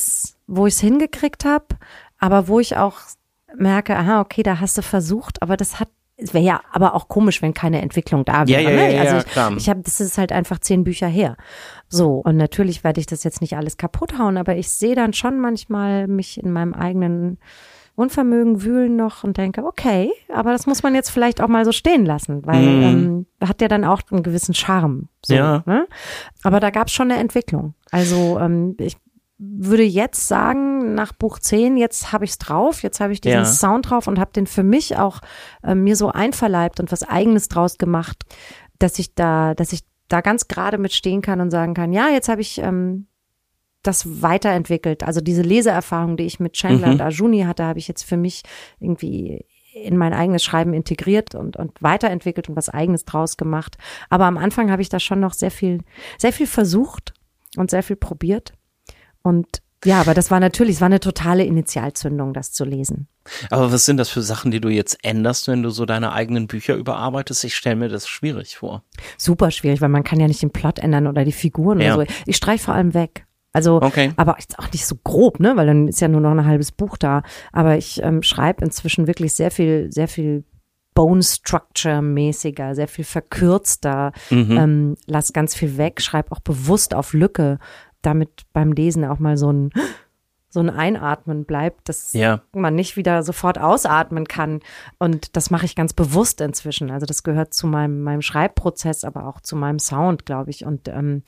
Speaker 1: wo ich es hingekriegt habe, aber wo ich auch merke, aha, okay, da hast du versucht, aber das hat es wäre ja aber auch komisch, wenn keine Entwicklung da
Speaker 3: Ja,
Speaker 1: wäre.
Speaker 3: ja,
Speaker 1: ne?
Speaker 3: ja,
Speaker 1: also
Speaker 3: ja,
Speaker 1: ich,
Speaker 3: klar.
Speaker 1: ich habe, das ist halt einfach zehn Bücher her. So und natürlich werde ich das jetzt nicht alles kaputt hauen, aber ich sehe dann schon manchmal mich in meinem eigenen Unvermögen wühlen noch und denke, okay, aber das muss man jetzt vielleicht auch mal so stehen lassen, weil
Speaker 3: Mhm.
Speaker 1: ähm, hat ja dann auch einen gewissen Charme. So,
Speaker 3: Ja.
Speaker 1: Ne? Aber da gab es schon eine Entwicklung. Also ähm, ich würde jetzt sagen, nach Buch 10, jetzt habe ich es drauf, jetzt habe ich diesen
Speaker 3: Ja.
Speaker 1: Sound drauf und habe den für mich auch äh, mir so einverleibt und was eigenes draus gemacht, dass ich da, dass ich da ganz gerade mit stehen kann und sagen kann, ja, jetzt habe ich ähm, das weiterentwickelt. Also diese Leseerfahrung, die ich mit Chandler
Speaker 3: Mhm.
Speaker 1: und Arjuni hatte, habe ich jetzt für mich irgendwie in mein eigenes Schreiben integriert und, und weiterentwickelt und was eigenes draus gemacht. Aber am Anfang habe ich da schon noch sehr viel, sehr viel versucht und sehr viel probiert. Und ja, aber das war natürlich, es war eine totale Initialzündung, das zu lesen.
Speaker 3: Aber was sind das für Sachen, die du jetzt änderst, wenn du so deine eigenen Bücher überarbeitest? Ich stelle mir das schwierig vor.
Speaker 1: Super schwierig, weil man kann ja nicht den Plot ändern oder die Figuren ja. oder so. Ich streiche vor allem weg. Also, okay. aber auch nicht so grob, ne, weil dann ist ja nur noch ein halbes Buch da. Aber ich ähm, schreibe inzwischen wirklich sehr viel, sehr viel Bone Structure mäßiger, sehr viel verkürzter, mhm. ähm, lass ganz viel weg, schreib auch bewusst auf Lücke, damit beim Lesen auch mal so ein so ein Einatmen bleibt, dass ja. man nicht wieder sofort ausatmen kann. Und das mache ich ganz bewusst inzwischen. Also das gehört zu meinem, meinem Schreibprozess, aber auch zu meinem Sound, glaube ich. Und ähm,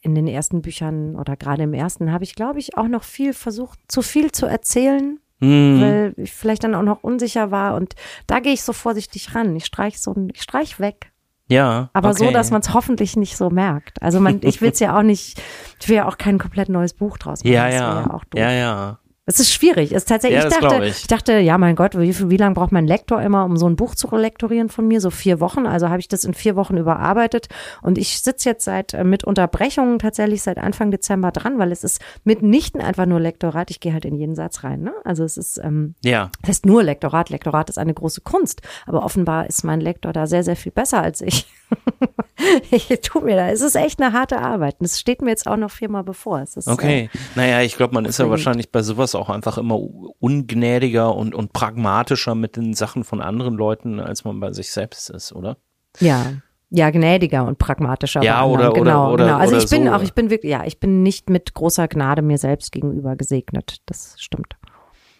Speaker 1: in den ersten Büchern oder gerade im ersten habe ich, glaube ich, auch noch viel versucht, zu viel zu erzählen, hm. weil ich vielleicht dann auch noch unsicher war. Und da gehe ich so vorsichtig ran. Ich streich so, ich streich weg.
Speaker 3: Ja.
Speaker 1: Aber
Speaker 3: okay.
Speaker 1: so, dass man es hoffentlich nicht so merkt. Also man, ich will es <laughs> ja auch nicht, ich will ja auch kein komplett neues Buch draus
Speaker 3: machen. Ja, ja. Ja, ja, ja.
Speaker 1: Es ist schwierig. Es ist tatsächlich, ja, ich, dachte, ich. ich. dachte, ja, mein Gott, wie, wie lange braucht mein Lektor immer, um so ein Buch zu lektorieren von mir? So vier Wochen. Also habe ich das in vier Wochen überarbeitet. Und ich sitze jetzt seit äh, mit Unterbrechungen tatsächlich seit Anfang Dezember dran, weil es ist mitnichten einfach nur Lektorat. Ich gehe halt in jeden Satz rein. Ne? Also es ist, ähm, ja. das heißt nur Lektorat. Lektorat ist eine große Kunst. Aber offenbar ist mein Lektor da sehr, sehr viel besser als ich. <laughs> ich tue mir da. Es ist echt eine harte Arbeit. Und es steht mir jetzt auch noch viermal bevor. Ist,
Speaker 3: okay. Äh, naja, ich glaube, man ist ja wahrscheinlich bei sowas auch einfach immer ungnädiger und, und pragmatischer mit den Sachen von anderen Leuten, als man bei sich selbst ist, oder?
Speaker 1: Ja. Ja, gnädiger und pragmatischer.
Speaker 3: Ja, oder,
Speaker 1: genau,
Speaker 3: oder,
Speaker 1: genau. Also
Speaker 3: oder
Speaker 1: ich bin
Speaker 3: so.
Speaker 1: auch, ich bin wirklich, ja, ich bin nicht mit großer Gnade mir selbst gegenüber gesegnet. Das stimmt.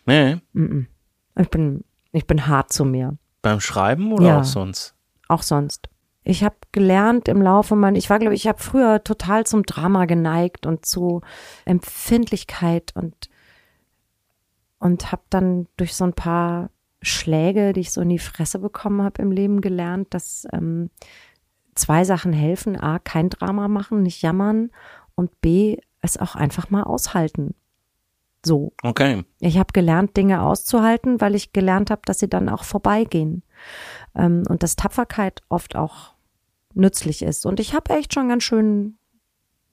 Speaker 3: Nee.
Speaker 1: Ich bin, ich bin hart zu mir.
Speaker 3: Beim Schreiben oder ja, auch sonst?
Speaker 1: Auch sonst. Ich habe gelernt im Laufe meiner, ich war, glaube ich, ich habe früher total zum Drama geneigt und zu Empfindlichkeit und und habe dann durch so ein paar Schläge, die ich so in die Fresse bekommen habe im Leben, gelernt, dass ähm, zwei Sachen helfen. A, kein Drama machen, nicht jammern und B, es auch einfach mal aushalten. So.
Speaker 3: Okay.
Speaker 1: Ich habe gelernt, Dinge auszuhalten, weil ich gelernt habe, dass sie dann auch vorbeigehen. Ähm, und dass Tapferkeit oft auch nützlich ist. Und ich habe echt schon ganz schön,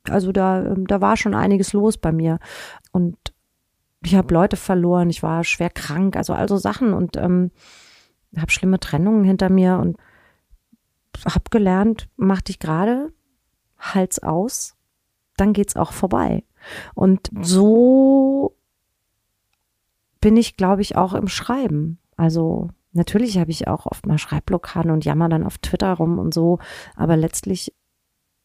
Speaker 1: also da, ähm, da war schon einiges los bei mir. Und ich habe Leute verloren, ich war schwer krank, also also Sachen und ähm, habe schlimme Trennungen hinter mir und habe gelernt, mach dich gerade, halt's aus, dann geht's auch vorbei. Und so bin ich, glaube ich, auch im Schreiben. Also natürlich habe ich auch oft mal Schreibblockaden und jammer dann auf Twitter rum und so, aber letztlich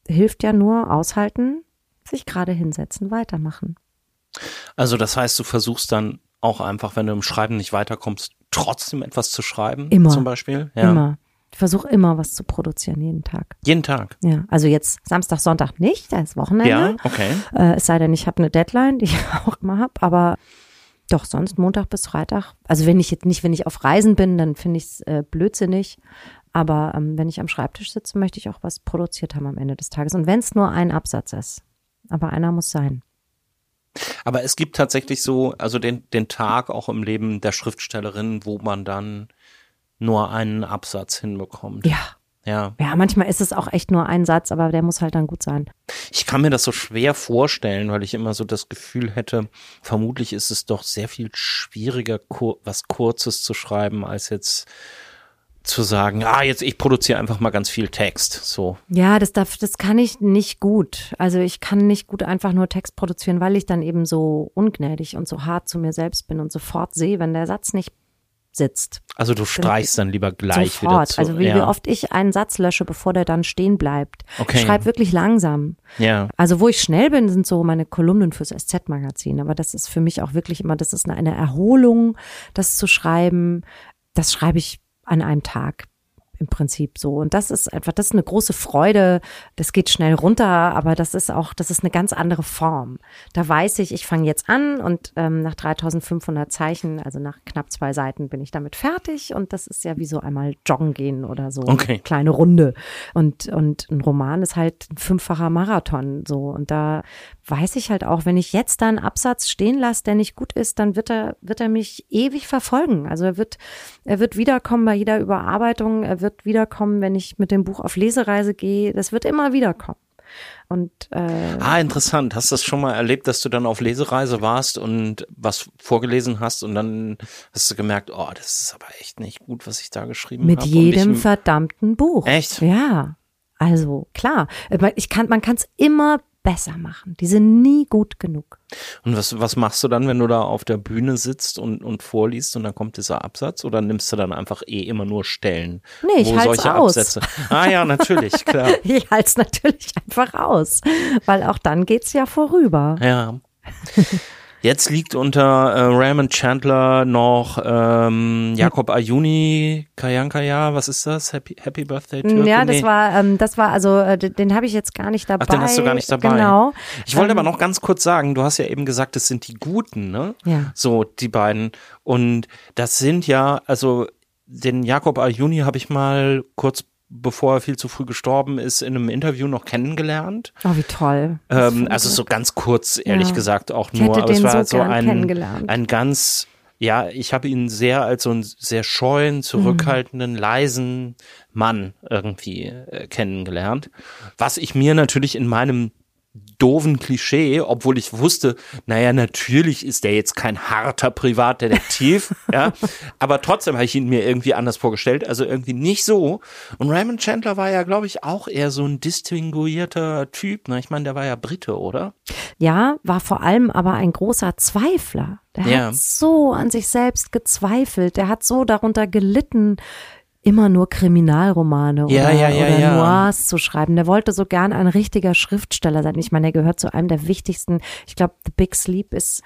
Speaker 1: hilft ja nur aushalten, sich gerade hinsetzen, weitermachen.
Speaker 3: Also das heißt, du versuchst dann auch einfach, wenn du im Schreiben nicht weiterkommst, trotzdem etwas zu schreiben?
Speaker 1: Immer.
Speaker 3: Zum Beispiel?
Speaker 1: Ja. Immer. Ich versuche immer was zu produzieren, jeden Tag.
Speaker 3: Jeden Tag?
Speaker 1: Ja, also jetzt Samstag, Sonntag nicht, da ist Wochenende.
Speaker 3: Ja, okay.
Speaker 1: Äh, es sei denn, ich habe eine Deadline, <laughs> die ich auch immer habe, aber doch sonst Montag bis Freitag. Also wenn ich jetzt nicht, wenn ich auf Reisen bin, dann finde ich es äh, blödsinnig. Aber ähm, wenn ich am Schreibtisch sitze, möchte ich auch was produziert haben am Ende des Tages. Und wenn es nur ein Absatz ist. Aber einer muss sein.
Speaker 3: Aber es gibt tatsächlich so, also den, den Tag auch im Leben der Schriftstellerin, wo man dann nur einen Absatz hinbekommt.
Speaker 1: Ja.
Speaker 3: Ja.
Speaker 1: Ja, manchmal ist es auch echt nur ein Satz, aber der muss halt dann gut sein.
Speaker 3: Ich kann mir das so schwer vorstellen, weil ich immer so das Gefühl hätte, vermutlich ist es doch sehr viel schwieriger, was Kurzes zu schreiben, als jetzt zu sagen, ah, jetzt ich produziere einfach mal ganz viel Text, so.
Speaker 1: Ja, das darf, das kann ich nicht gut. Also ich kann nicht gut einfach nur Text produzieren, weil ich dann eben so ungnädig und so hart zu mir selbst bin und sofort sehe, wenn der Satz nicht sitzt.
Speaker 3: Also du streichst dann lieber gleich
Speaker 1: sofort.
Speaker 3: wieder zu.
Speaker 1: Also wie, ja. wie oft ich einen Satz lösche, bevor der dann stehen bleibt.
Speaker 3: Okay.
Speaker 1: Ich schreibe wirklich langsam.
Speaker 3: Ja.
Speaker 1: Also wo ich schnell bin, sind so meine Kolumnen fürs SZ-Magazin. Aber das ist für mich auch wirklich immer, das ist eine Erholung, das zu schreiben. Das schreibe ich an einem Tag im Prinzip so. Und das ist einfach, das ist eine große Freude. Das geht schnell runter, aber das ist auch, das ist eine ganz andere Form. Da weiß ich, ich fange jetzt an und ähm, nach 3500 Zeichen, also nach knapp zwei Seiten, bin ich damit fertig. Und das ist ja wie so einmal joggen gehen oder so.
Speaker 3: Okay.
Speaker 1: Eine kleine Runde. Und, und ein Roman ist halt ein fünffacher Marathon so. Und da weiß ich halt auch, wenn ich jetzt da einen Absatz stehen lasse, der nicht gut ist, dann wird er, wird er mich ewig verfolgen. Also er wird, er wird wiederkommen bei jeder Überarbeitung. Er wird wiederkommen, wenn ich mit dem Buch auf Lesereise gehe. Das wird immer wiederkommen. Und äh,
Speaker 3: ah, interessant. Hast du das schon mal erlebt, dass du dann auf Lesereise warst und was vorgelesen hast und dann hast du gemerkt, oh, das ist aber echt nicht gut, was ich da geschrieben habe.
Speaker 1: Mit jedem verdammten Buch.
Speaker 3: Echt?
Speaker 1: Ja. Also klar, ich kann, man kann es immer besser machen. Die sind nie gut genug.
Speaker 3: Und was, was machst du dann, wenn du da auf der Bühne sitzt und, und vorliest und dann kommt dieser Absatz oder nimmst du dann einfach eh immer nur Stellen?
Speaker 1: Nee, ich halte solche aus. Absätze?
Speaker 3: Ah ja, natürlich, <laughs> klar.
Speaker 1: ich halte es natürlich einfach aus, weil auch dann geht's ja vorüber.
Speaker 3: Ja. Jetzt liegt unter äh, Raymond Chandler noch ähm, Jakob Ayuni, Kayankaya, was ist das? Happy, Happy Birthday Türke?
Speaker 1: Ja, das nee. war, ähm, das war also, äh, den habe ich jetzt gar nicht dabei.
Speaker 3: Ach, den hast du gar nicht dabei.
Speaker 1: Genau.
Speaker 3: Ich wollte ähm, aber noch ganz kurz sagen, du hast ja eben gesagt, das sind die Guten, ne?
Speaker 1: Ja.
Speaker 3: So, die beiden. Und das sind ja, also den Jakob Ayuni habe ich mal kurz bevor er viel zu früh gestorben ist, in einem Interview noch kennengelernt.
Speaker 1: Oh, wie toll.
Speaker 3: Ähm, also so ganz kurz, ehrlich ja. gesagt, auch nur.
Speaker 1: Aber
Speaker 3: es
Speaker 1: war
Speaker 3: so,
Speaker 1: so
Speaker 3: ein, ein ganz, ja, ich habe ihn sehr als so einen sehr scheuen, zurückhaltenden, mhm. leisen Mann irgendwie äh, kennengelernt. Was ich mir natürlich in meinem doofen Klischee, obwohl ich wusste, naja, natürlich ist der jetzt kein harter Privatdetektiv, <laughs> ja, aber trotzdem habe ich ihn mir irgendwie anders vorgestellt, also irgendwie nicht so. Und Raymond Chandler war ja, glaube ich, auch eher so ein distinguierter Typ, ne? Ich meine, der war ja Brite, oder?
Speaker 1: Ja, war vor allem aber ein großer Zweifler. Der ja. hat so an sich selbst gezweifelt, der hat so darunter gelitten, immer nur Kriminalromane
Speaker 3: ja,
Speaker 1: oder,
Speaker 3: ja, ja,
Speaker 1: oder
Speaker 3: ja.
Speaker 1: Noirs zu schreiben. Der wollte so gern ein richtiger Schriftsteller sein. Ich meine, er gehört zu einem der wichtigsten. Ich glaube, The Big Sleep ist,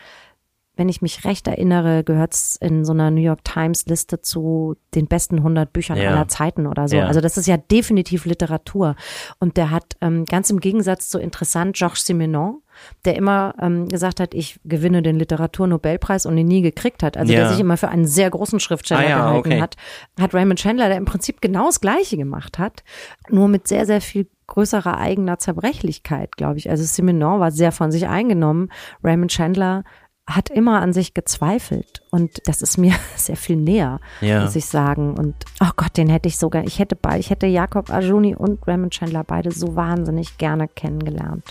Speaker 1: wenn ich mich recht erinnere, gehört es in so einer New York Times Liste zu den besten 100 Büchern
Speaker 3: ja.
Speaker 1: aller Zeiten oder so.
Speaker 3: Ja.
Speaker 1: Also das ist ja definitiv Literatur. Und der hat ähm, ganz im Gegensatz zu interessant Georges Simenon, der immer ähm, gesagt hat, ich gewinne den Literaturnobelpreis und ihn nie gekriegt hat. Also
Speaker 3: ja.
Speaker 1: der sich immer für einen sehr großen Schriftsteller
Speaker 3: ah, ja,
Speaker 1: gehalten
Speaker 3: okay.
Speaker 1: hat, hat Raymond Chandler, der im Prinzip genau das Gleiche gemacht hat, nur mit sehr, sehr viel größerer eigener Zerbrechlichkeit, glaube ich. Also Simenon war sehr von sich eingenommen. Raymond Chandler hat immer an sich gezweifelt und das ist mir <laughs> sehr viel näher,
Speaker 3: ja.
Speaker 1: muss ich sagen. Und oh Gott, den hätte ich sogar, ich hätte beide, ich hätte Jakob Arjuni und Raymond Chandler beide so wahnsinnig gerne kennengelernt.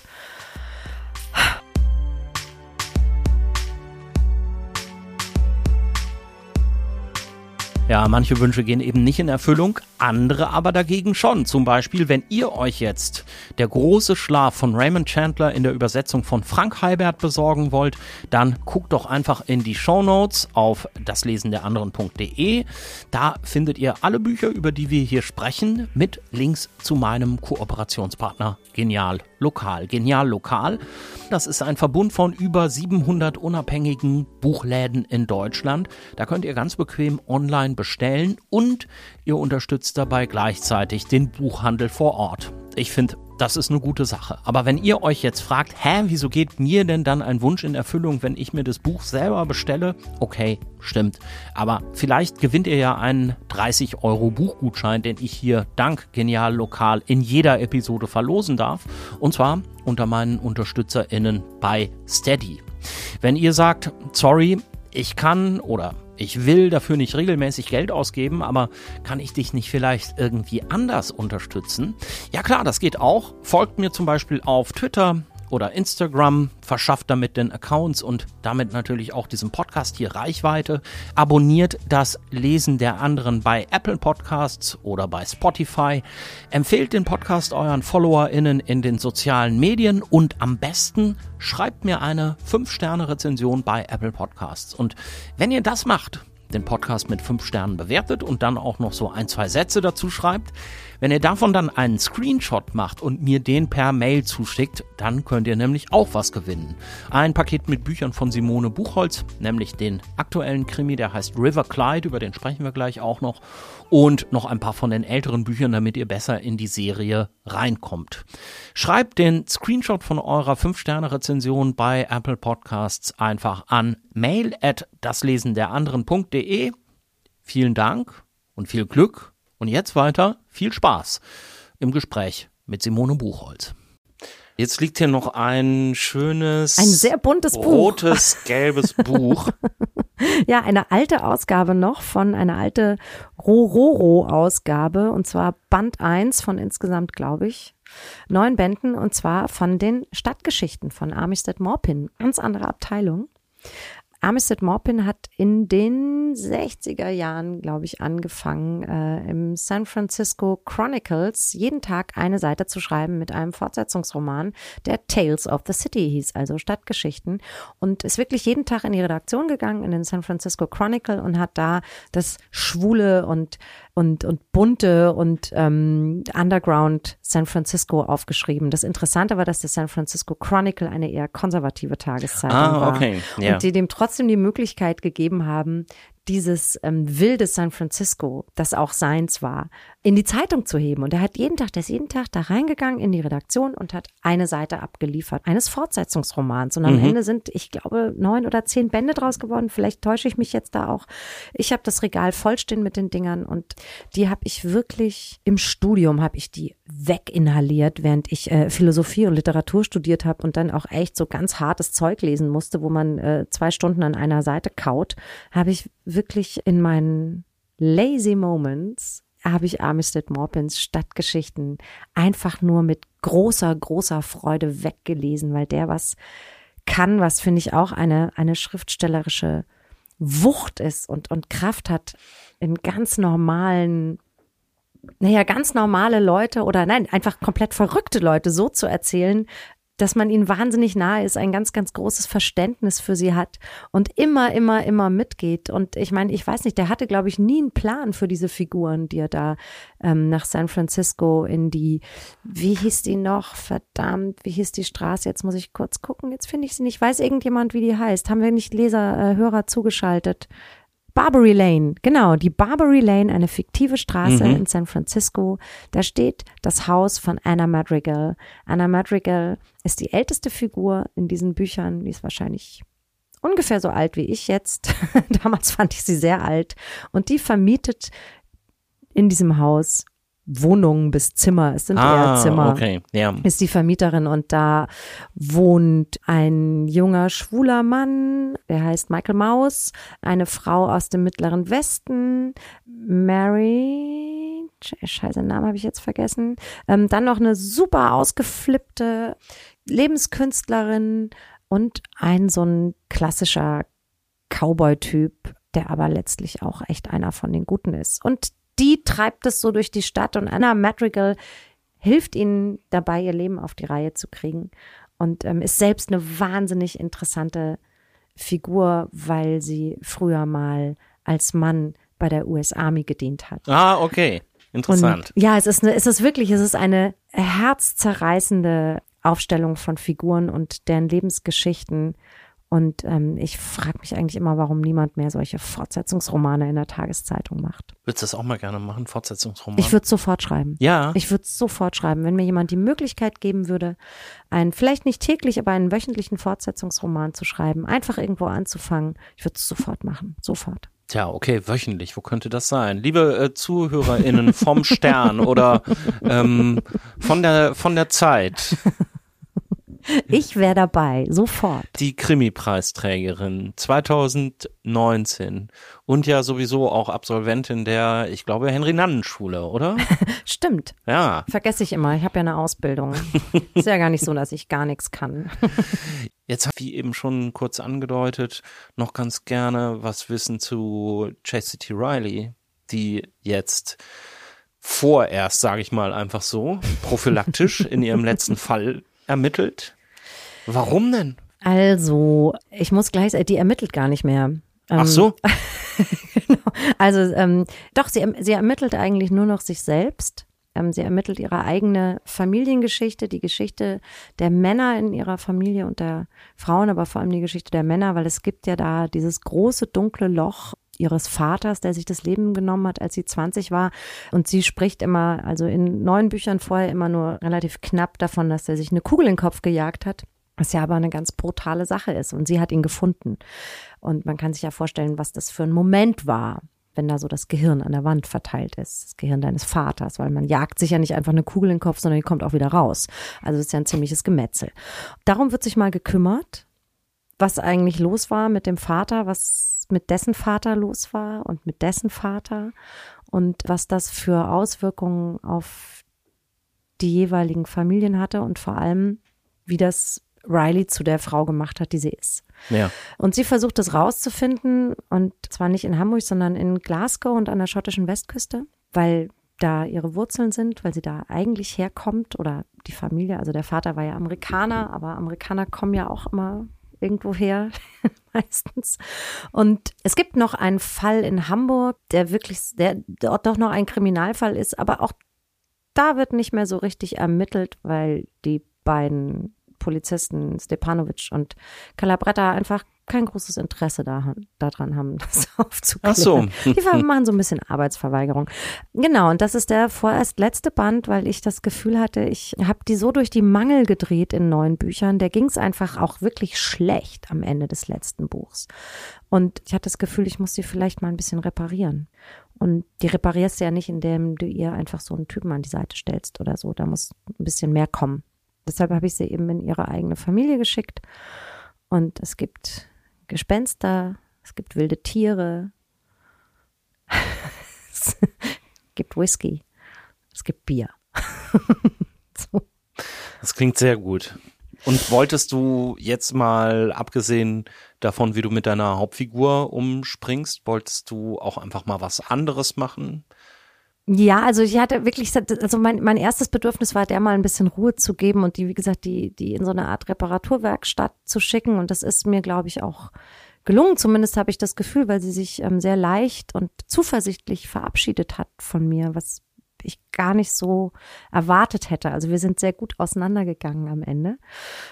Speaker 3: Ja, manche Wünsche gehen eben nicht in Erfüllung, andere aber dagegen schon. Zum Beispiel, wenn ihr euch jetzt der große Schlaf von Raymond Chandler in der Übersetzung von Frank Heibert besorgen wollt, dann guckt doch einfach in die Show Notes auf daslesenderanderen.de. Da findet ihr alle Bücher, über die wir hier sprechen, mit Links zu meinem Kooperationspartner Genial Lokal. Genial Lokal, das ist ein Verbund von über 700 unabhängigen Buchläden in Deutschland. Da könnt ihr ganz bequem online bestellen und ihr unterstützt dabei gleichzeitig den Buchhandel vor Ort. Ich finde, das ist eine gute Sache. Aber wenn ihr euch jetzt fragt, hä, wieso geht mir denn dann ein Wunsch in Erfüllung, wenn ich mir das Buch selber bestelle? Okay, stimmt. Aber vielleicht gewinnt ihr ja einen 30 Euro Buchgutschein, den ich hier dank Genial Lokal in jeder Episode verlosen darf. Und zwar unter meinen UnterstützerInnen bei Steady. Wenn ihr sagt, sorry, ich kann oder ich will dafür nicht regelmäßig Geld ausgeben, aber kann ich dich nicht vielleicht irgendwie anders unterstützen? Ja klar, das geht auch. Folgt mir zum Beispiel auf Twitter oder Instagram, verschafft damit den Accounts und damit natürlich auch diesem Podcast hier Reichweite. Abonniert das Lesen der anderen bei Apple Podcasts oder bei Spotify. Empfehlt den Podcast euren FollowerInnen in den sozialen Medien und am besten schreibt mir eine 5-Sterne-Rezension bei Apple Podcasts. Und wenn ihr das macht, den Podcast mit 5 Sternen bewertet und dann auch noch so ein, zwei Sätze dazu schreibt, Wenn ihr davon dann einen Screenshot macht und mir den per Mail zuschickt, dann könnt ihr nämlich auch was gewinnen. Ein Paket mit Büchern von Simone Buchholz, nämlich den aktuellen Krimi, der heißt River Clyde, über den sprechen wir gleich auch noch. Und noch ein paar von den älteren Büchern, damit ihr besser in die Serie reinkommt. Schreibt den Screenshot von eurer 5-Sterne-Rezension bei Apple Podcasts einfach an mail at daslesenderanderen.de. Vielen Dank und viel Glück. Und jetzt weiter viel Spaß im Gespräch mit Simone Buchholz. Jetzt liegt hier noch ein schönes,
Speaker 1: ein sehr buntes
Speaker 3: rotes, Buch. gelbes <laughs> Buch.
Speaker 1: ja, eine alte Ausgabe noch von einer alte Rororo-Ausgabe und zwar Band 1 von insgesamt, glaube ich, neun Bänden und zwar von den Stadtgeschichten von Armistead Morpin. Ganz andere Abteilung. Armistead Maupin hat in den 60er Jahren, glaube ich, angefangen, äh, im San Francisco Chronicles jeden Tag eine Seite zu schreiben mit einem Fortsetzungsroman, der Tales of the City hieß, also Stadtgeschichten. Und ist wirklich jeden Tag in die Redaktion gegangen, in den San Francisco Chronicle und hat da das Schwule und und, und bunte und ähm, Underground San Francisco aufgeschrieben. Das Interessante war, dass der San Francisco Chronicle eine eher konservative Tageszeitung ah, war. Okay. Yeah. Und die dem trotzdem die Möglichkeit gegeben haben, dieses ähm, wilde San Francisco, das auch seins war, in die Zeitung zu heben. Und er hat jeden Tag, der ist jeden Tag da reingegangen in die Redaktion und hat eine Seite abgeliefert, eines Fortsetzungsromans. Und am mhm. Ende sind, ich glaube, neun oder zehn Bände draus geworden. Vielleicht täusche ich mich jetzt da auch. Ich habe das Regal vollstehen mit den Dingern und die habe ich wirklich im Studium habe ich die weginhaliert, während ich äh, Philosophie und Literatur studiert habe und dann auch echt so ganz hartes Zeug lesen musste, wo man äh, zwei Stunden an einer Seite kaut, habe ich wirklich in meinen lazy moments habe ich Armistead Maupins Stadtgeschichten einfach nur mit großer, großer Freude weggelesen, weil der was kann, was finde ich auch eine, eine schriftstellerische Wucht ist und, und Kraft hat in ganz normalen, naja, ganz normale Leute oder nein, einfach komplett verrückte Leute so zu erzählen, dass man ihnen wahnsinnig nahe ist, ein ganz, ganz großes Verständnis für sie hat und immer, immer, immer mitgeht. Und ich meine, ich weiß nicht, der hatte, glaube ich, nie einen Plan für diese Figuren, die er da ähm, nach San Francisco in die, wie hieß die noch? Verdammt, wie hieß die Straße? Jetzt muss ich kurz gucken, jetzt finde ich sie nicht. Weiß irgendjemand, wie die heißt? Haben wir nicht Leser, äh, Hörer zugeschaltet? Barbary Lane, genau, die Barbary Lane, eine fiktive Straße mhm. in San Francisco. Da steht das Haus von Anna Madrigal. Anna Madrigal ist die älteste Figur in diesen Büchern. Die ist wahrscheinlich ungefähr so alt wie ich jetzt. <laughs> Damals fand ich sie sehr alt. Und die vermietet in diesem Haus Wohnungen bis Zimmer. Es sind ah, eher Zimmer.
Speaker 3: Okay, ja.
Speaker 1: Ist die Vermieterin und da wohnt ein junger schwuler Mann, der heißt Michael Maus, eine Frau aus dem Mittleren Westen, Mary, scheiße, den Namen habe ich jetzt vergessen. Ähm, dann noch eine super ausgeflippte Lebenskünstlerin und ein so ein klassischer Cowboy-Typ, der aber letztlich auch echt einer von den Guten ist. Und die treibt es so durch die Stadt und Anna Madrigal hilft ihnen dabei, ihr Leben auf die Reihe zu kriegen und ähm, ist selbst eine wahnsinnig interessante Figur, weil sie früher mal als Mann bei der US Army gedient hat.
Speaker 3: Ah, okay. Interessant.
Speaker 1: Und, ja, es ist, eine, es ist wirklich, es ist eine herzzerreißende Aufstellung von Figuren und deren Lebensgeschichten und ähm, ich frage mich eigentlich immer, warum niemand mehr solche Fortsetzungsromane in der Tageszeitung macht.
Speaker 3: Würdest du das auch mal gerne machen, Fortsetzungsromane?
Speaker 1: Ich würde sofort schreiben.
Speaker 3: Ja.
Speaker 1: Ich würde sofort schreiben, wenn mir jemand die Möglichkeit geben würde, einen, vielleicht nicht täglich, aber einen wöchentlichen Fortsetzungsroman zu schreiben, einfach irgendwo anzufangen. Ich würde es sofort machen. Sofort.
Speaker 3: Tja, okay, wöchentlich, wo könnte das sein? Liebe äh, ZuhörerInnen vom Stern oder ähm, von der von der Zeit. <laughs>
Speaker 1: Ich wäre dabei, sofort.
Speaker 3: Die Krimi-Preisträgerin 2019 und ja sowieso auch Absolventin der, ich glaube, Henry-Nannen-Schule, oder? <laughs>
Speaker 1: Stimmt.
Speaker 3: Ja.
Speaker 1: Vergesse ich immer, ich habe ja eine Ausbildung. <laughs> Ist ja gar nicht so, dass ich gar nichts kann.
Speaker 3: Jetzt habe ich eben schon kurz angedeutet, noch ganz gerne was wissen zu Chastity Riley, die jetzt vorerst, sage ich mal einfach so, prophylaktisch in ihrem letzten Fall ermittelt. Warum denn?
Speaker 1: Also, ich muss gleich, die ermittelt gar nicht mehr.
Speaker 3: Ach so. <laughs>
Speaker 1: genau. Also, ähm, doch, sie, sie ermittelt eigentlich nur noch sich selbst. Ähm, sie ermittelt ihre eigene Familiengeschichte, die Geschichte der Männer in ihrer Familie und der Frauen, aber vor allem die Geschichte der Männer, weil es gibt ja da dieses große dunkle Loch ihres Vaters, der sich das Leben genommen hat, als sie 20 war. Und sie spricht immer, also in neuen Büchern vorher immer nur relativ knapp davon, dass er sich eine Kugel in den Kopf gejagt hat. Was ja aber eine ganz brutale Sache ist. Und sie hat ihn gefunden. Und man kann sich ja vorstellen, was das für ein Moment war, wenn da so das Gehirn an der Wand verteilt ist, das Gehirn deines Vaters, weil man jagt sich ja nicht einfach eine Kugel in den Kopf, sondern die kommt auch wieder raus. Also es ist ja ein ziemliches Gemetzel. Darum wird sich mal gekümmert, was eigentlich los war mit dem Vater, was mit dessen Vater los war und mit dessen Vater und was das für Auswirkungen auf die jeweiligen Familien hatte und vor allem, wie das Riley zu der Frau gemacht hat, die sie ist.
Speaker 3: Ja.
Speaker 1: Und sie versucht das rauszufinden und zwar nicht in Hamburg, sondern in Glasgow und an der schottischen Westküste, weil da ihre Wurzeln sind, weil sie da eigentlich herkommt oder die Familie, also der Vater war ja Amerikaner, aber Amerikaner kommen ja auch immer irgendwo her, <laughs> meistens. Und es gibt noch einen Fall in Hamburg, der wirklich, der dort doch noch ein Kriminalfall ist, aber auch da wird nicht mehr so richtig ermittelt, weil die beiden Polizisten Stepanovic und Calabretta einfach kein großes Interesse daran, daran haben, <laughs> das aufzuklären.
Speaker 3: Ach so.
Speaker 1: Die machen so ein bisschen Arbeitsverweigerung. Genau, und das ist der vorerst letzte Band, weil ich das Gefühl hatte, ich habe die so durch die Mangel gedreht in neuen Büchern. Der ging es einfach auch wirklich schlecht am Ende des letzten Buchs. Und ich hatte das Gefühl, ich muss die vielleicht mal ein bisschen reparieren. Und die reparierst du ja nicht, indem du ihr einfach so einen Typen an die Seite stellst oder so. Da muss ein bisschen mehr kommen. Deshalb habe ich sie eben in ihre eigene Familie geschickt. Und es gibt Gespenster, es gibt wilde Tiere, <laughs> es gibt Whisky, es gibt Bier. <laughs>
Speaker 3: so. Das klingt sehr gut. Und wolltest du jetzt mal, abgesehen davon, wie du mit deiner Hauptfigur umspringst, wolltest du auch einfach mal was anderes machen?
Speaker 1: Ja, also ich hatte wirklich, also mein, mein erstes Bedürfnis war, der mal ein bisschen Ruhe zu geben und die, wie gesagt, die, die in so eine Art Reparaturwerkstatt zu schicken. Und das ist mir, glaube ich, auch gelungen. Zumindest habe ich das Gefühl, weil sie sich ähm, sehr leicht und zuversichtlich verabschiedet hat von mir, was ich gar nicht so erwartet hätte. Also wir sind sehr gut auseinandergegangen am Ende.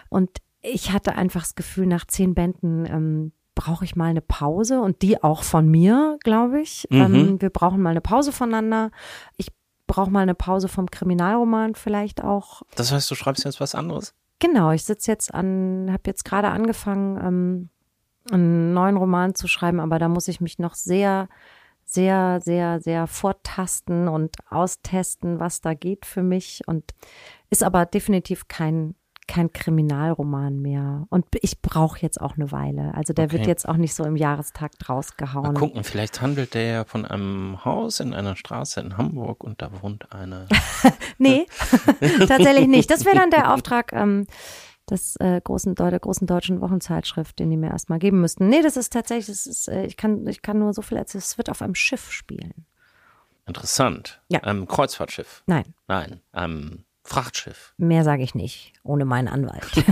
Speaker 1: Und ich hatte einfach das Gefühl, nach zehn Bänden, ähm, brauche ich mal eine Pause und die auch von mir, glaube ich. Mhm. Ähm, wir brauchen mal eine Pause voneinander. Ich brauche mal eine Pause vom Kriminalroman vielleicht auch.
Speaker 3: Das heißt, du schreibst jetzt was anderes?
Speaker 1: Genau, ich sitze jetzt an, habe jetzt gerade angefangen, ähm, einen neuen Roman zu schreiben, aber da muss ich mich noch sehr, sehr, sehr, sehr vortasten und austesten, was da geht für mich und ist aber definitiv kein kein Kriminalroman mehr. Und ich brauche jetzt auch eine Weile. Also der okay. wird jetzt auch nicht so im Jahrestakt rausgehauen.
Speaker 3: Mal gucken, vielleicht handelt der ja von einem Haus in einer Straße in Hamburg und da wohnt eine. <laughs>
Speaker 1: nee, <laughs> tatsächlich nicht. Das wäre dann der Auftrag ähm, des äh, großen, der großen deutschen Wochenzeitschrift, den die mir erstmal geben müssten. Nee, das ist tatsächlich, das ist, äh, ich, kann, ich kann nur so viel erzählen. Es wird auf einem Schiff spielen.
Speaker 3: Interessant.
Speaker 1: Ja.
Speaker 3: Einem Kreuzfahrtschiff?
Speaker 1: Nein.
Speaker 3: Nein. Einem Frachtschiff.
Speaker 1: Mehr sage ich nicht, ohne meinen Anwalt. <laughs>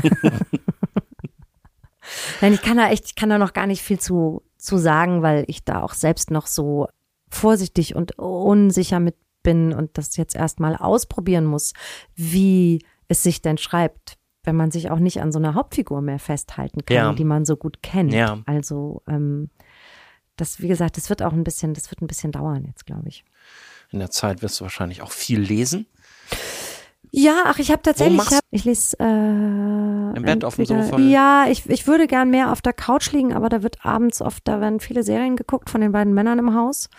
Speaker 1: Nein, ich kann da echt, ich kann da noch gar nicht viel zu, zu sagen, weil ich da auch selbst noch so vorsichtig und unsicher mit bin und das jetzt erstmal ausprobieren muss, wie es sich denn schreibt, wenn man sich auch nicht an so einer Hauptfigur mehr festhalten kann, ja. die man so gut kennt.
Speaker 3: Ja.
Speaker 1: Also ähm, das, wie gesagt, das wird auch ein bisschen, das wird ein bisschen dauern jetzt, glaube ich.
Speaker 3: In der Zeit wirst du wahrscheinlich auch viel lesen.
Speaker 1: Ja, ach, ich habe tatsächlich, ich, hab, ich lese äh,
Speaker 3: im Bett auf dem Sofa.
Speaker 1: Ja, ich, ich würde gern mehr auf der Couch liegen, aber da wird abends oft, da werden viele Serien geguckt von den beiden Männern im Haus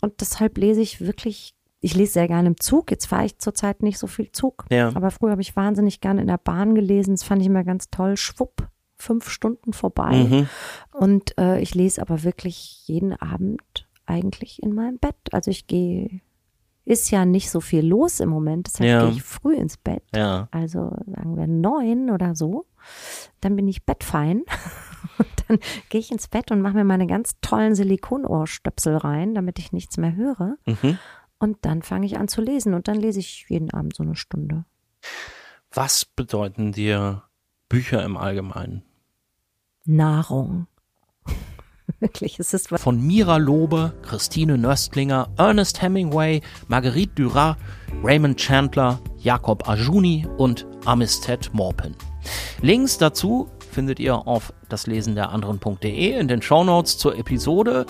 Speaker 1: und deshalb lese ich wirklich. Ich lese sehr gerne im Zug. Jetzt fahre ich zurzeit nicht so viel Zug.
Speaker 3: Ja.
Speaker 1: Aber früher habe ich wahnsinnig gerne in der Bahn gelesen. Das fand ich immer ganz toll. Schwupp, fünf Stunden vorbei.
Speaker 3: Mhm.
Speaker 1: Und äh, ich lese aber wirklich jeden Abend eigentlich in meinem Bett. Also ich gehe ist ja nicht so viel los im Moment. Deshalb ja. gehe ich früh ins Bett.
Speaker 3: Ja.
Speaker 1: Also sagen wir neun oder so. Dann bin ich bettfein. <laughs> Und dann gehe ich ins Bett und mache mir meine ganz tollen Silikonohrstöpsel rein, damit ich nichts mehr höre.
Speaker 3: Mhm.
Speaker 1: Und dann fange ich an zu lesen und dann lese ich jeden Abend so eine Stunde.
Speaker 3: Was bedeuten dir Bücher im Allgemeinen?
Speaker 1: Nahrung. <laughs> Wirklich, es ist
Speaker 3: Von Mira Lobe, Christine Nöstlinger, Ernest Hemingway, Marguerite Duras, Raymond Chandler, Jakob Ajuni und Amisted Morpin. Links dazu findet ihr auf das der anderen.de in den Shownotes zur Episode.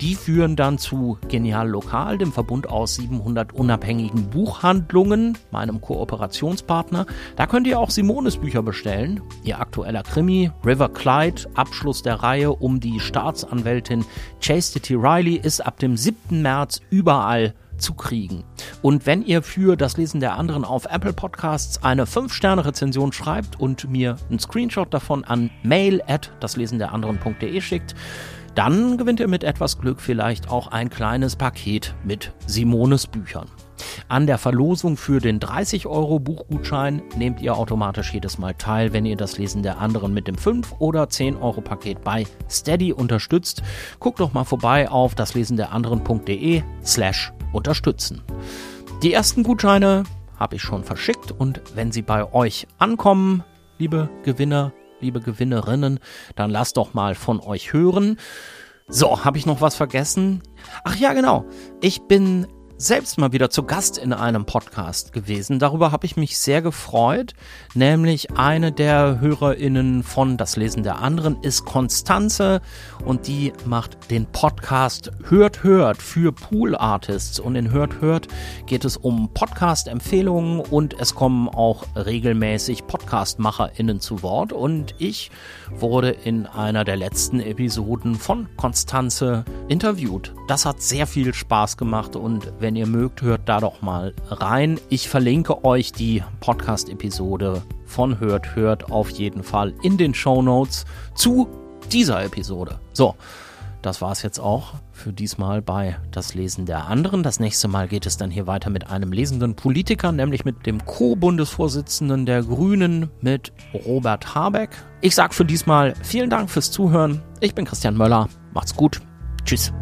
Speaker 3: Die führen dann zu Genial Lokal, dem Verbund aus 700 unabhängigen Buchhandlungen, meinem Kooperationspartner. Da könnt ihr auch Simones Bücher bestellen. Ihr aktueller Krimi, River Clyde, Abschluss der Reihe um die Staatsanwältin Chastity Riley, ist ab dem 7. März überall zu kriegen. Und wenn ihr für das Lesen der anderen auf Apple Podcasts eine 5-Sterne-Rezension schreibt und mir einen Screenshot davon an mail at daslesenderanderen.de schickt, dann gewinnt ihr mit etwas Glück vielleicht auch ein kleines Paket mit Simones Büchern. An der Verlosung für den 30 Euro Buchgutschein nehmt ihr automatisch jedes Mal teil, wenn ihr das Lesen der anderen mit dem 5 oder 10 Euro Paket bei Steady unterstützt. Guckt doch mal vorbei auf daslesenderanderen.de slash unterstützen. Die ersten Gutscheine habe ich schon verschickt und wenn sie bei euch ankommen, liebe Gewinner, liebe Gewinnerinnen, dann lasst doch mal von euch hören. So, habe ich noch was vergessen? Ach ja, genau. Ich bin selbst mal wieder zu Gast in einem Podcast gewesen. Darüber habe ich mich sehr gefreut. Nämlich eine der HörerInnen von Das Lesen der anderen ist Konstanze und die macht den Podcast Hört Hört für Pool Artists. Und in Hört Hört geht es um Podcast-Empfehlungen und es kommen auch regelmäßig Podcast-MacherInnen zu Wort. Und ich wurde in einer der letzten Episoden von Konstanze interviewt. Das hat sehr viel Spaß gemacht und wenn ihr mögt, hört da doch mal rein. Ich verlinke euch die Podcast-Episode von Hört, Hört auf jeden Fall in den Show Notes zu dieser Episode. So, das war es jetzt auch für diesmal bei Das Lesen der anderen. Das nächste Mal geht es dann hier weiter mit einem lesenden Politiker, nämlich mit dem Co-Bundesvorsitzenden der Grünen, mit Robert Habeck. Ich sage für diesmal vielen Dank fürs Zuhören. Ich bin Christian Möller. Macht's gut. Tschüss.